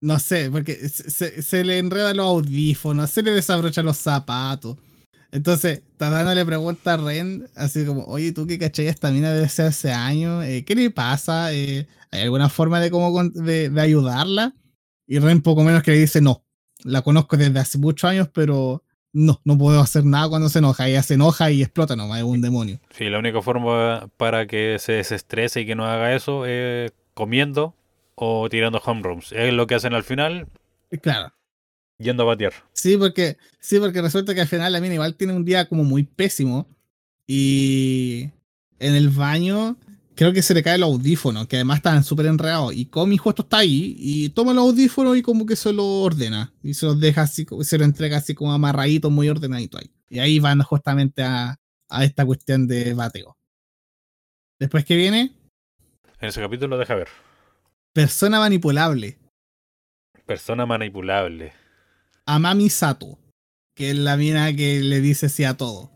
No sé, porque se, se- se le enredan los audífonos, se le desabrochan los zapatos. Entonces, Tadano le pregunta a Ren, así como, oye, ¿tú qué cachai esta mina desde hace años? Eh, ¿Qué le pasa? Eh, ¿Hay alguna forma de, cómo, con- de, de ayudarla? Y Ren poco menos que le dice, no, la conozco desde hace muchos años, pero no, no puedo hacer nada cuando se enoja. Ella se enoja y explota nomás, es un demonio. Sí, la única forma para que se desestrese y que no haga eso es comiendo o tirando home runs. Es lo que hacen al final, Y Claro. Yendo a batear. Sí, porque, sí, porque resulta que al final la mina igual tiene un día como muy pésimo. Y en el baño creo que se le cae el audífono, que además estaban súper enredados. Y Comi justo está ahí y toma el audífono y como que se lo ordena. Y se los deja así, se lo entrega así como amarradito, muy ordenadito ahí. Y ahí van justamente a, a esta cuestión de bateo. Después que viene, En ese capítulo deja ver. persona manipulable. Persona manipulable. Amami Sato, que es la mina que le dice sí a todo.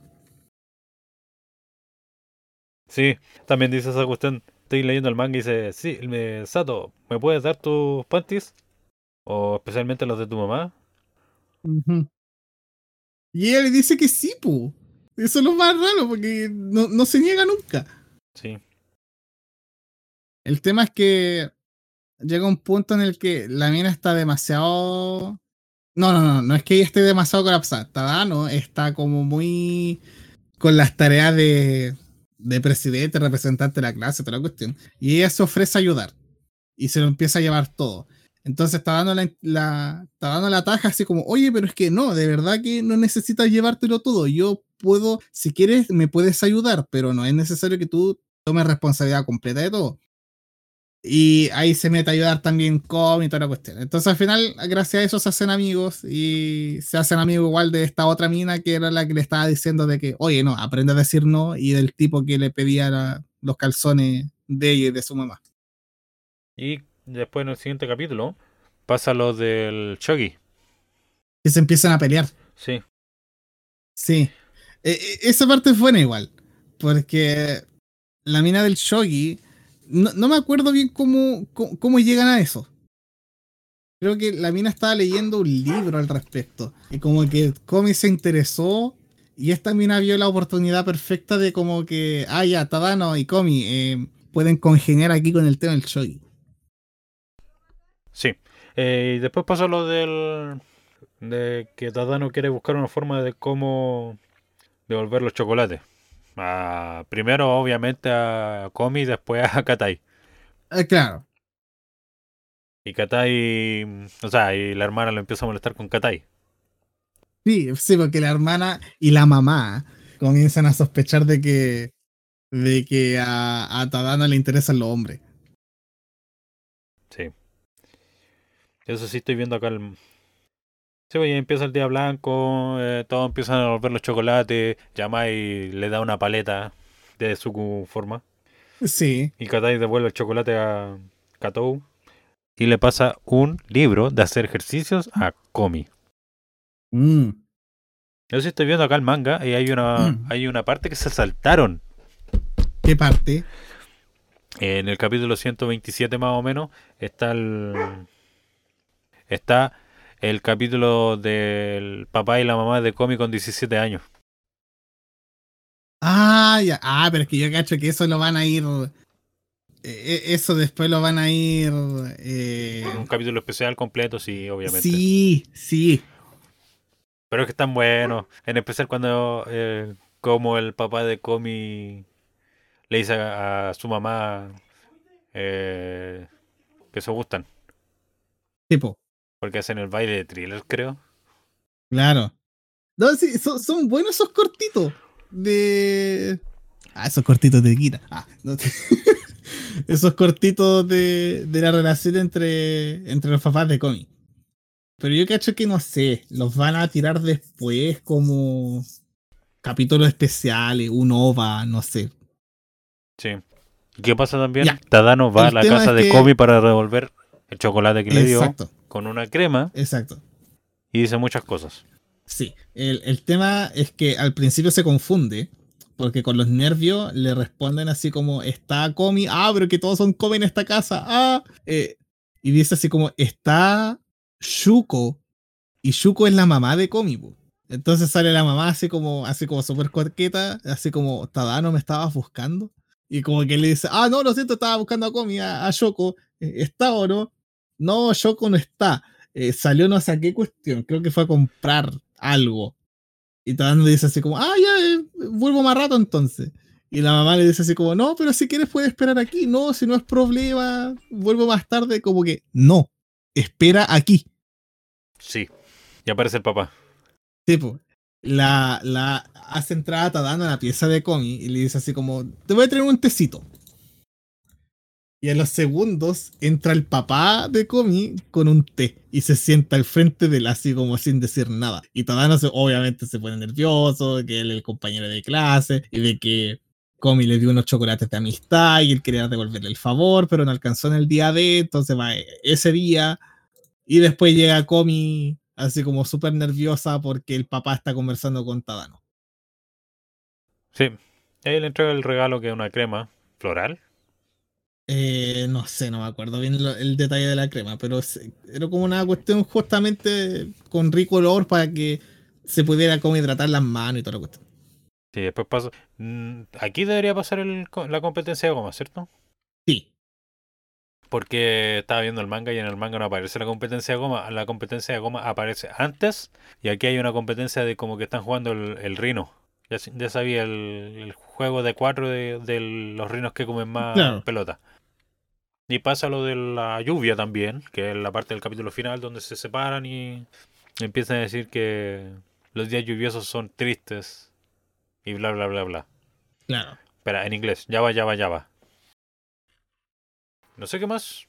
Sí, también dice esa cuestión. Estoy leyendo el manga y dice, sí, me, Sato, ¿me puedes dar tus panties? O especialmente los de tu mamá. Y ella le dice que sí, pu. Eso es lo más raro, porque no, no se niega nunca. Sí. El tema es que llega un punto en el que la mina está demasiado. No, no, no, no es que ella esté demasiado colapsada. Tadano está como muy con las tareas de, de presidente, representante de la clase, toda la cuestión. Y ella se ofrece a ayudar. Y se lo empieza a llevar todo. Entonces está dando la, la- está dando la taja así como, oye, pero es que no, de verdad que no necesitas llevártelo todo. Yo puedo, si quieres, me puedes ayudar, pero no es necesario que tú tomes responsabilidad completa de todo. Y ahí se mete a ayudar también Com y toda la cuestión. Entonces al final, gracias a eso se hacen amigos y se hacen amigos igual de esta otra mina que era la que le estaba diciendo de que, oye, no, aprende a decir no y del tipo que le pedía la- los calzones de ella y de su mamá. Y después en el siguiente capítulo pasa lo del Chucky. Que se empiezan a pelear. Sí. Sí. E- e- esa parte es buena igual. Porque la mina del shogi. No, me acuerdo bien cómo, cómo, llegan a eso. Creo que la mina estaba leyendo un libro al respecto. Y como que Komi se interesó. Y esta mina vio la oportunidad perfecta de como que. Ah, ya, Tadano y Komi eh, pueden congeniar aquí con el tema del shogi. Sí. Eh, y después pasa lo del. de que Tadano quiere buscar una forma de cómo devolver los chocolates. Ah, primero, obviamente, a Komi, después a Katai. Eh, claro. Y Katai. O sea, y la hermana lo empieza a molestar con Katai. Sí, sí, porque la hermana y la mamá comienzan a sospechar de que de que a, a Tadano le interesan los hombres. Sí. Eso sí estoy viendo acá el... Sí, pues, empieza el día blanco, eh, todos empiezan a devolver los chocolates, Yamai le da una paleta de su forma, Sí. y Katai devuelve el chocolate a Katou, y le pasa un libro de hacer ejercicios a Komi. Mm. Yo sí estoy viendo acá el manga, y hay una, Mm. hay una parte que se saltaron. ¿Qué parte? En el capítulo 127 más o menos está el está el capítulo del papá y la mamá de Comi con 17 años. Ah, ya. Ah, pero es que yo cacho que eso lo van a ir. eh, eso después lo van a ir. eh, Un capítulo especial completo, sí, obviamente. sí, sí. Pero es que están buenos. En especial cuando eh, como el papá de Comi le dice a, a su mamá eh, que se gustan. Tipo, Porque hacen el baile de thriller, creo. claro. No, sí, son, son buenos esos cortitos. De. Ah, esos cortitos de Kira. Ah, no te- [LAUGHS] esos cortitos de, de la relación entre, entre los papás de Comi. Pero yo cacho que no sé, los van a tirar después como capítulos especiales, un OVA, no sé. Sí. ¿Y qué pasa también? Ya. Tadano va El a la casa de que- Komi para devolver el chocolate que le dio Exacto, con una crema exacto. y dice muchas cosas. Sí, el, el tema es que al principio se confunde, porque con los nervios le responden así como, está Comi, ah, pero que todos son Comi en esta casa, ah, eh, y dice así como, está Shuko, y Shuko es la mamá de Comi, po. Entonces sale la mamá así como, así como súper coqueta, así como, Tadano, ¿me estabas buscando? Y como que le dice, ah, no, lo siento, estaba buscando a Comi, a, a Shoko, ¿está o no? No, Shoko no está eh, salió no sé qué cuestión, creo que fue a comprar algo. Y Tadano le dice así como, ah, ya, eh, vuelvo más rato entonces. Y la mamá le dice así como, no, pero si quieres puedes esperar aquí, no, si no es problema, vuelvo más tarde, como que, no, espera aquí. Sí. Y aparece el papá. Tipo, la, la hace entrar a Tadano a la pieza de Komi y le dice así como, te voy a traer un tecito. Y a los segundos entra el papá de Komi con un té y se sienta al frente de él así como sin decir nada. Y Tadano obviamente se pone nervioso, de que él es el compañero de clase y de que Komi le dio unos chocolates de amistad y él quería devolverle el favor, pero no alcanzó en el día de, entonces va ese día. Y después llega Komi así como súper nerviosa porque el papá está conversando con Tadano. Sí. Le entrega el regalo que es una crema floral. Eh, no sé, no me acuerdo bien lo- el detalle de la crema, pero se- era como una cuestión justamente con rico olor para que se pudiera como hidratar las manos y toda la cuestión. Sí, después pasa. Mm, Aquí debería pasar el la competencia de goma, ¿cierto? Sí, Porque estaba viendo el manga y en el manga no aparece la competencia de goma. La competencia de goma aparece antes y aquí hay una competencia de como que están jugando el, el rino. Ya, sabía el, el juego de cuatro de, de los rinos que comen más Claro. pelota. Y pasa lo de la lluvia también, que es la parte del capítulo final donde se separan y empiezan a decir que los días lluviosos son tristes y bla bla bla bla. claro. Espera, en inglés. Ya va, ya va, ya va. No sé qué más.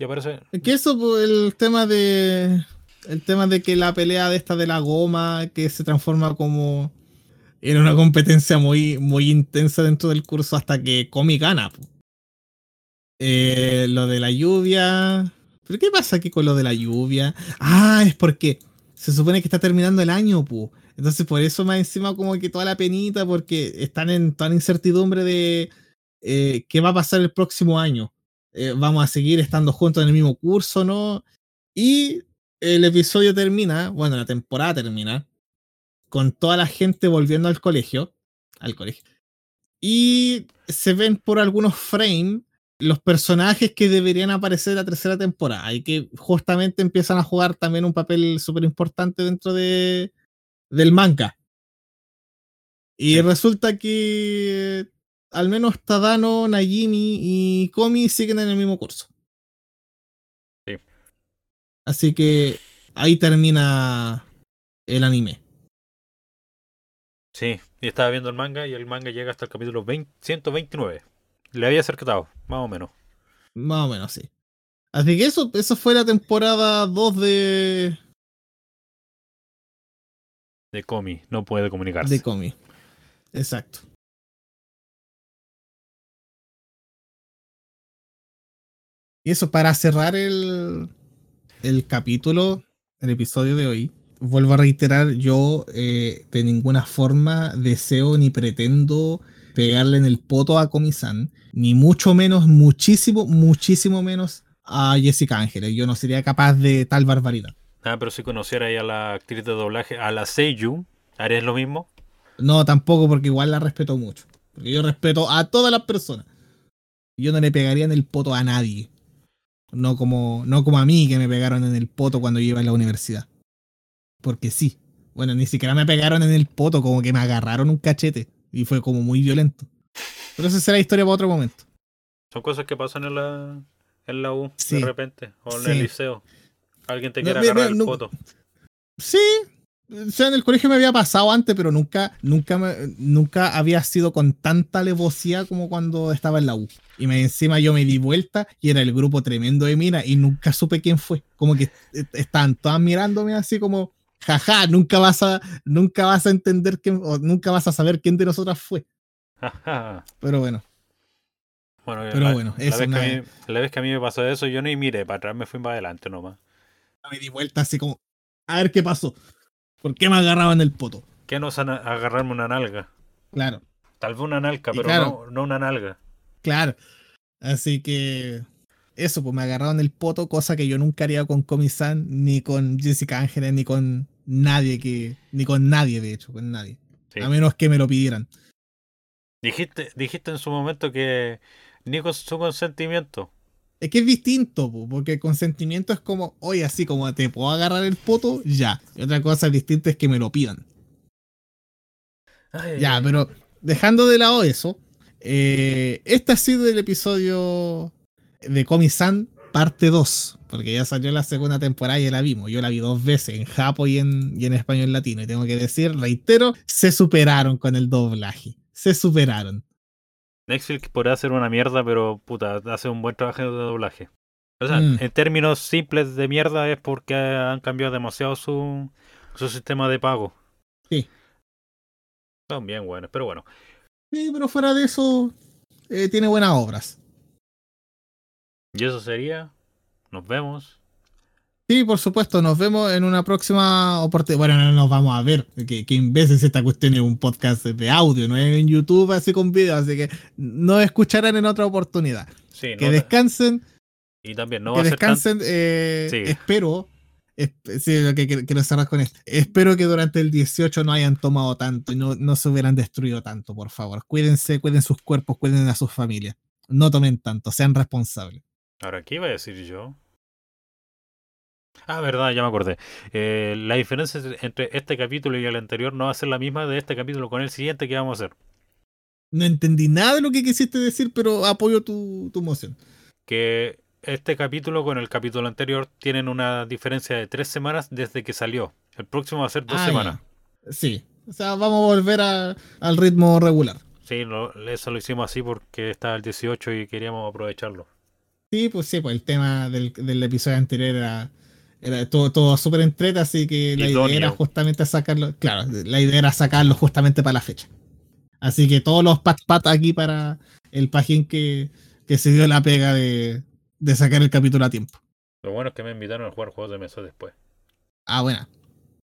Y aparece. Que eso, pues, el tema de. El tema de que la pelea de esta de la goma, que se transforma como. En una competencia muy, muy intensa dentro del curso hasta que Komi gana. po. Eh, lo de la lluvia. ¿Pero qué pasa aquí con lo de la lluvia? Ah, es porque se supone que está terminando el año, pu. Entonces por eso más encima como que toda la penita, porque están en toda la incertidumbre de eh, qué va a pasar el próximo año. Eh, vamos a seguir estando juntos en el mismo curso, ¿no? Y el episodio termina, bueno, la temporada termina, con toda la gente volviendo al colegio, al colegio. Y se ven por algunos frames los personajes que deberían aparecer en la tercera temporada y que justamente empiezan a jugar también un papel súper importante dentro de, del manga. Y Sí. resulta que al menos Tadano, Najimi y Komi siguen en el mismo curso. Sí. Así que ahí termina el anime. Sí, y estaba viendo el manga y el manga llega hasta el capítulo 20 129. Le había acercado, más o menos. Más o menos, sí. Así que eso, eso fue la temporada 2 de, De Komi, no puede comunicarse. de Komi. Exacto. Y eso, para cerrar el, el capítulo, el episodio de hoy, vuelvo a reiterar, yo eh, de ninguna forma deseo ni pretendo pegarle en el poto a Komi-san, ni mucho menos, muchísimo, muchísimo menos a Jessica Ángeles. Yo no sería capaz de tal barbaridad. Ah, pero si conociera ahí a la actriz de doblaje, a la Seiyu, ¿harías lo mismo? No, tampoco, porque igual la respeto mucho. Porque yo respeto a todas las personas. Yo no le pegaría en el poto a nadie. No como, no como a mí que me pegaron en el poto cuando yo iba a la universidad. Porque sí. Bueno, ni siquiera me pegaron en el poto, como que me agarraron un cachete. Y fue como muy violento. Pero esa será historia para otro momento. Son cosas que pasan en la, en la U Sí. de repente, o en Sí. el liceo. Alguien te No, quiere mira, agarrar el no- poto. Sí. O sea, en el colegio me había pasado antes, pero nunca, nunca, me- nunca había sido con tanta alevosía como cuando estaba en la U. Y me, encima yo me di vuelta y era el grupo tremendo de mira y nunca supe quién fue. Como que est- estaban todas mirándome así como, jaja, nunca vas a, nunca vas a entender quién, o nunca vas a saber quién de nosotras fue. Pero bueno. Bueno, Pero la, bueno, la eso vez, una- que a mí, la vez que a mí me pasó eso, yo ni miré para atrás, me fui para adelante nomás. Me di vuelta así como, a ver qué pasó. ¿Por qué me agarraban el poto? ¿Qué a agarrarme una nalga? Claro, Tal vez una nalga, pero claro. no, no una nalga. claro. Así que eso, pues me agarraron el poto, cosa que yo nunca haría con Comisan, ni con Jessica Ángeles, ni con nadie que. Ni con nadie, de hecho, con nadie. Sí. A menos que me lo pidieran. Dijiste, dijiste en su momento que ni con su consentimiento. Es que es distinto, po, porque el consentimiento es como, oye, así como te puedo agarrar el poto, ya. Y otra cosa distinta es que me lo pidan. Ay, Ya, pero dejando de lado eso, eh, este ha sido el episodio de Komi-san parte 2, porque ya salió la segunda temporada y ya la vimos. Yo la vi dos veces, en japo y en, y en español latino. Y tengo que decir, reitero, se superaron con el doblaje. Se superaron. Netflix podrá hacer una mierda, pero puta, hace un buen trabajo de doblaje. O sea, Mm. en términos simples de mierda es porque han cambiado demasiado su, su sistema de pago. Sí. Son bien buenos, pero bueno. Sí, pero fuera de eso, eh, tiene buenas obras. Y eso sería. Nos vemos. Sí, por supuesto, nos vemos en una próxima oportunidad. Bueno, no nos vamos a ver, que, que esta cuestión es un podcast de audio, no es en YouTube así con video, así que nos escucharán en otra oportunidad. Sí, que no- descansen, y también no va que a ser tan- descansen, eh, Sigue. espero, esp- sí, lo que quiero quiero cerrar con esto, espero que durante el 18 no hayan tomado tanto y no, no se hubieran destruido tanto, por favor. Cuídense, cuiden sus cuerpos, cuiden a sus familias. No tomen tanto, sean responsables. Ahora, ¿qué iba a decir yo? Ah, verdad, ya me acordé. Eh, la diferencia entre este capítulo y el anterior no va a ser la misma de este capítulo con el siguiente que vamos a hacer. No entendí nada de lo que quisiste decir, pero apoyo tu, tu moción. Que este capítulo con el capítulo anterior tienen una diferencia de tres semanas desde que salió. El próximo va a ser dos Ah, semanas. ya. Sí. O sea, vamos a volver a- al ritmo regular. Sí, lo- eso lo hicimos así porque estaba el 18 y queríamos aprovecharlo. Sí, pues sí, pues el tema del, del episodio anterior era, era todo, todo súper entrete, así que la Idóneo. idea era justamente sacarlo. Claro, la idea era sacarlo justamente para la fecha. Así que todos los pat pat aquí para el pajín que, que se dio la pega de, de sacar el capítulo a tiempo. Lo bueno es que me invitaron a jugar juegos de mesa después. Ah, bueno.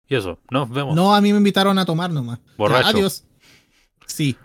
Y eso, nos vemos. No, a mí me invitaron a tomar nomás. Borracho. Adiós. Sí.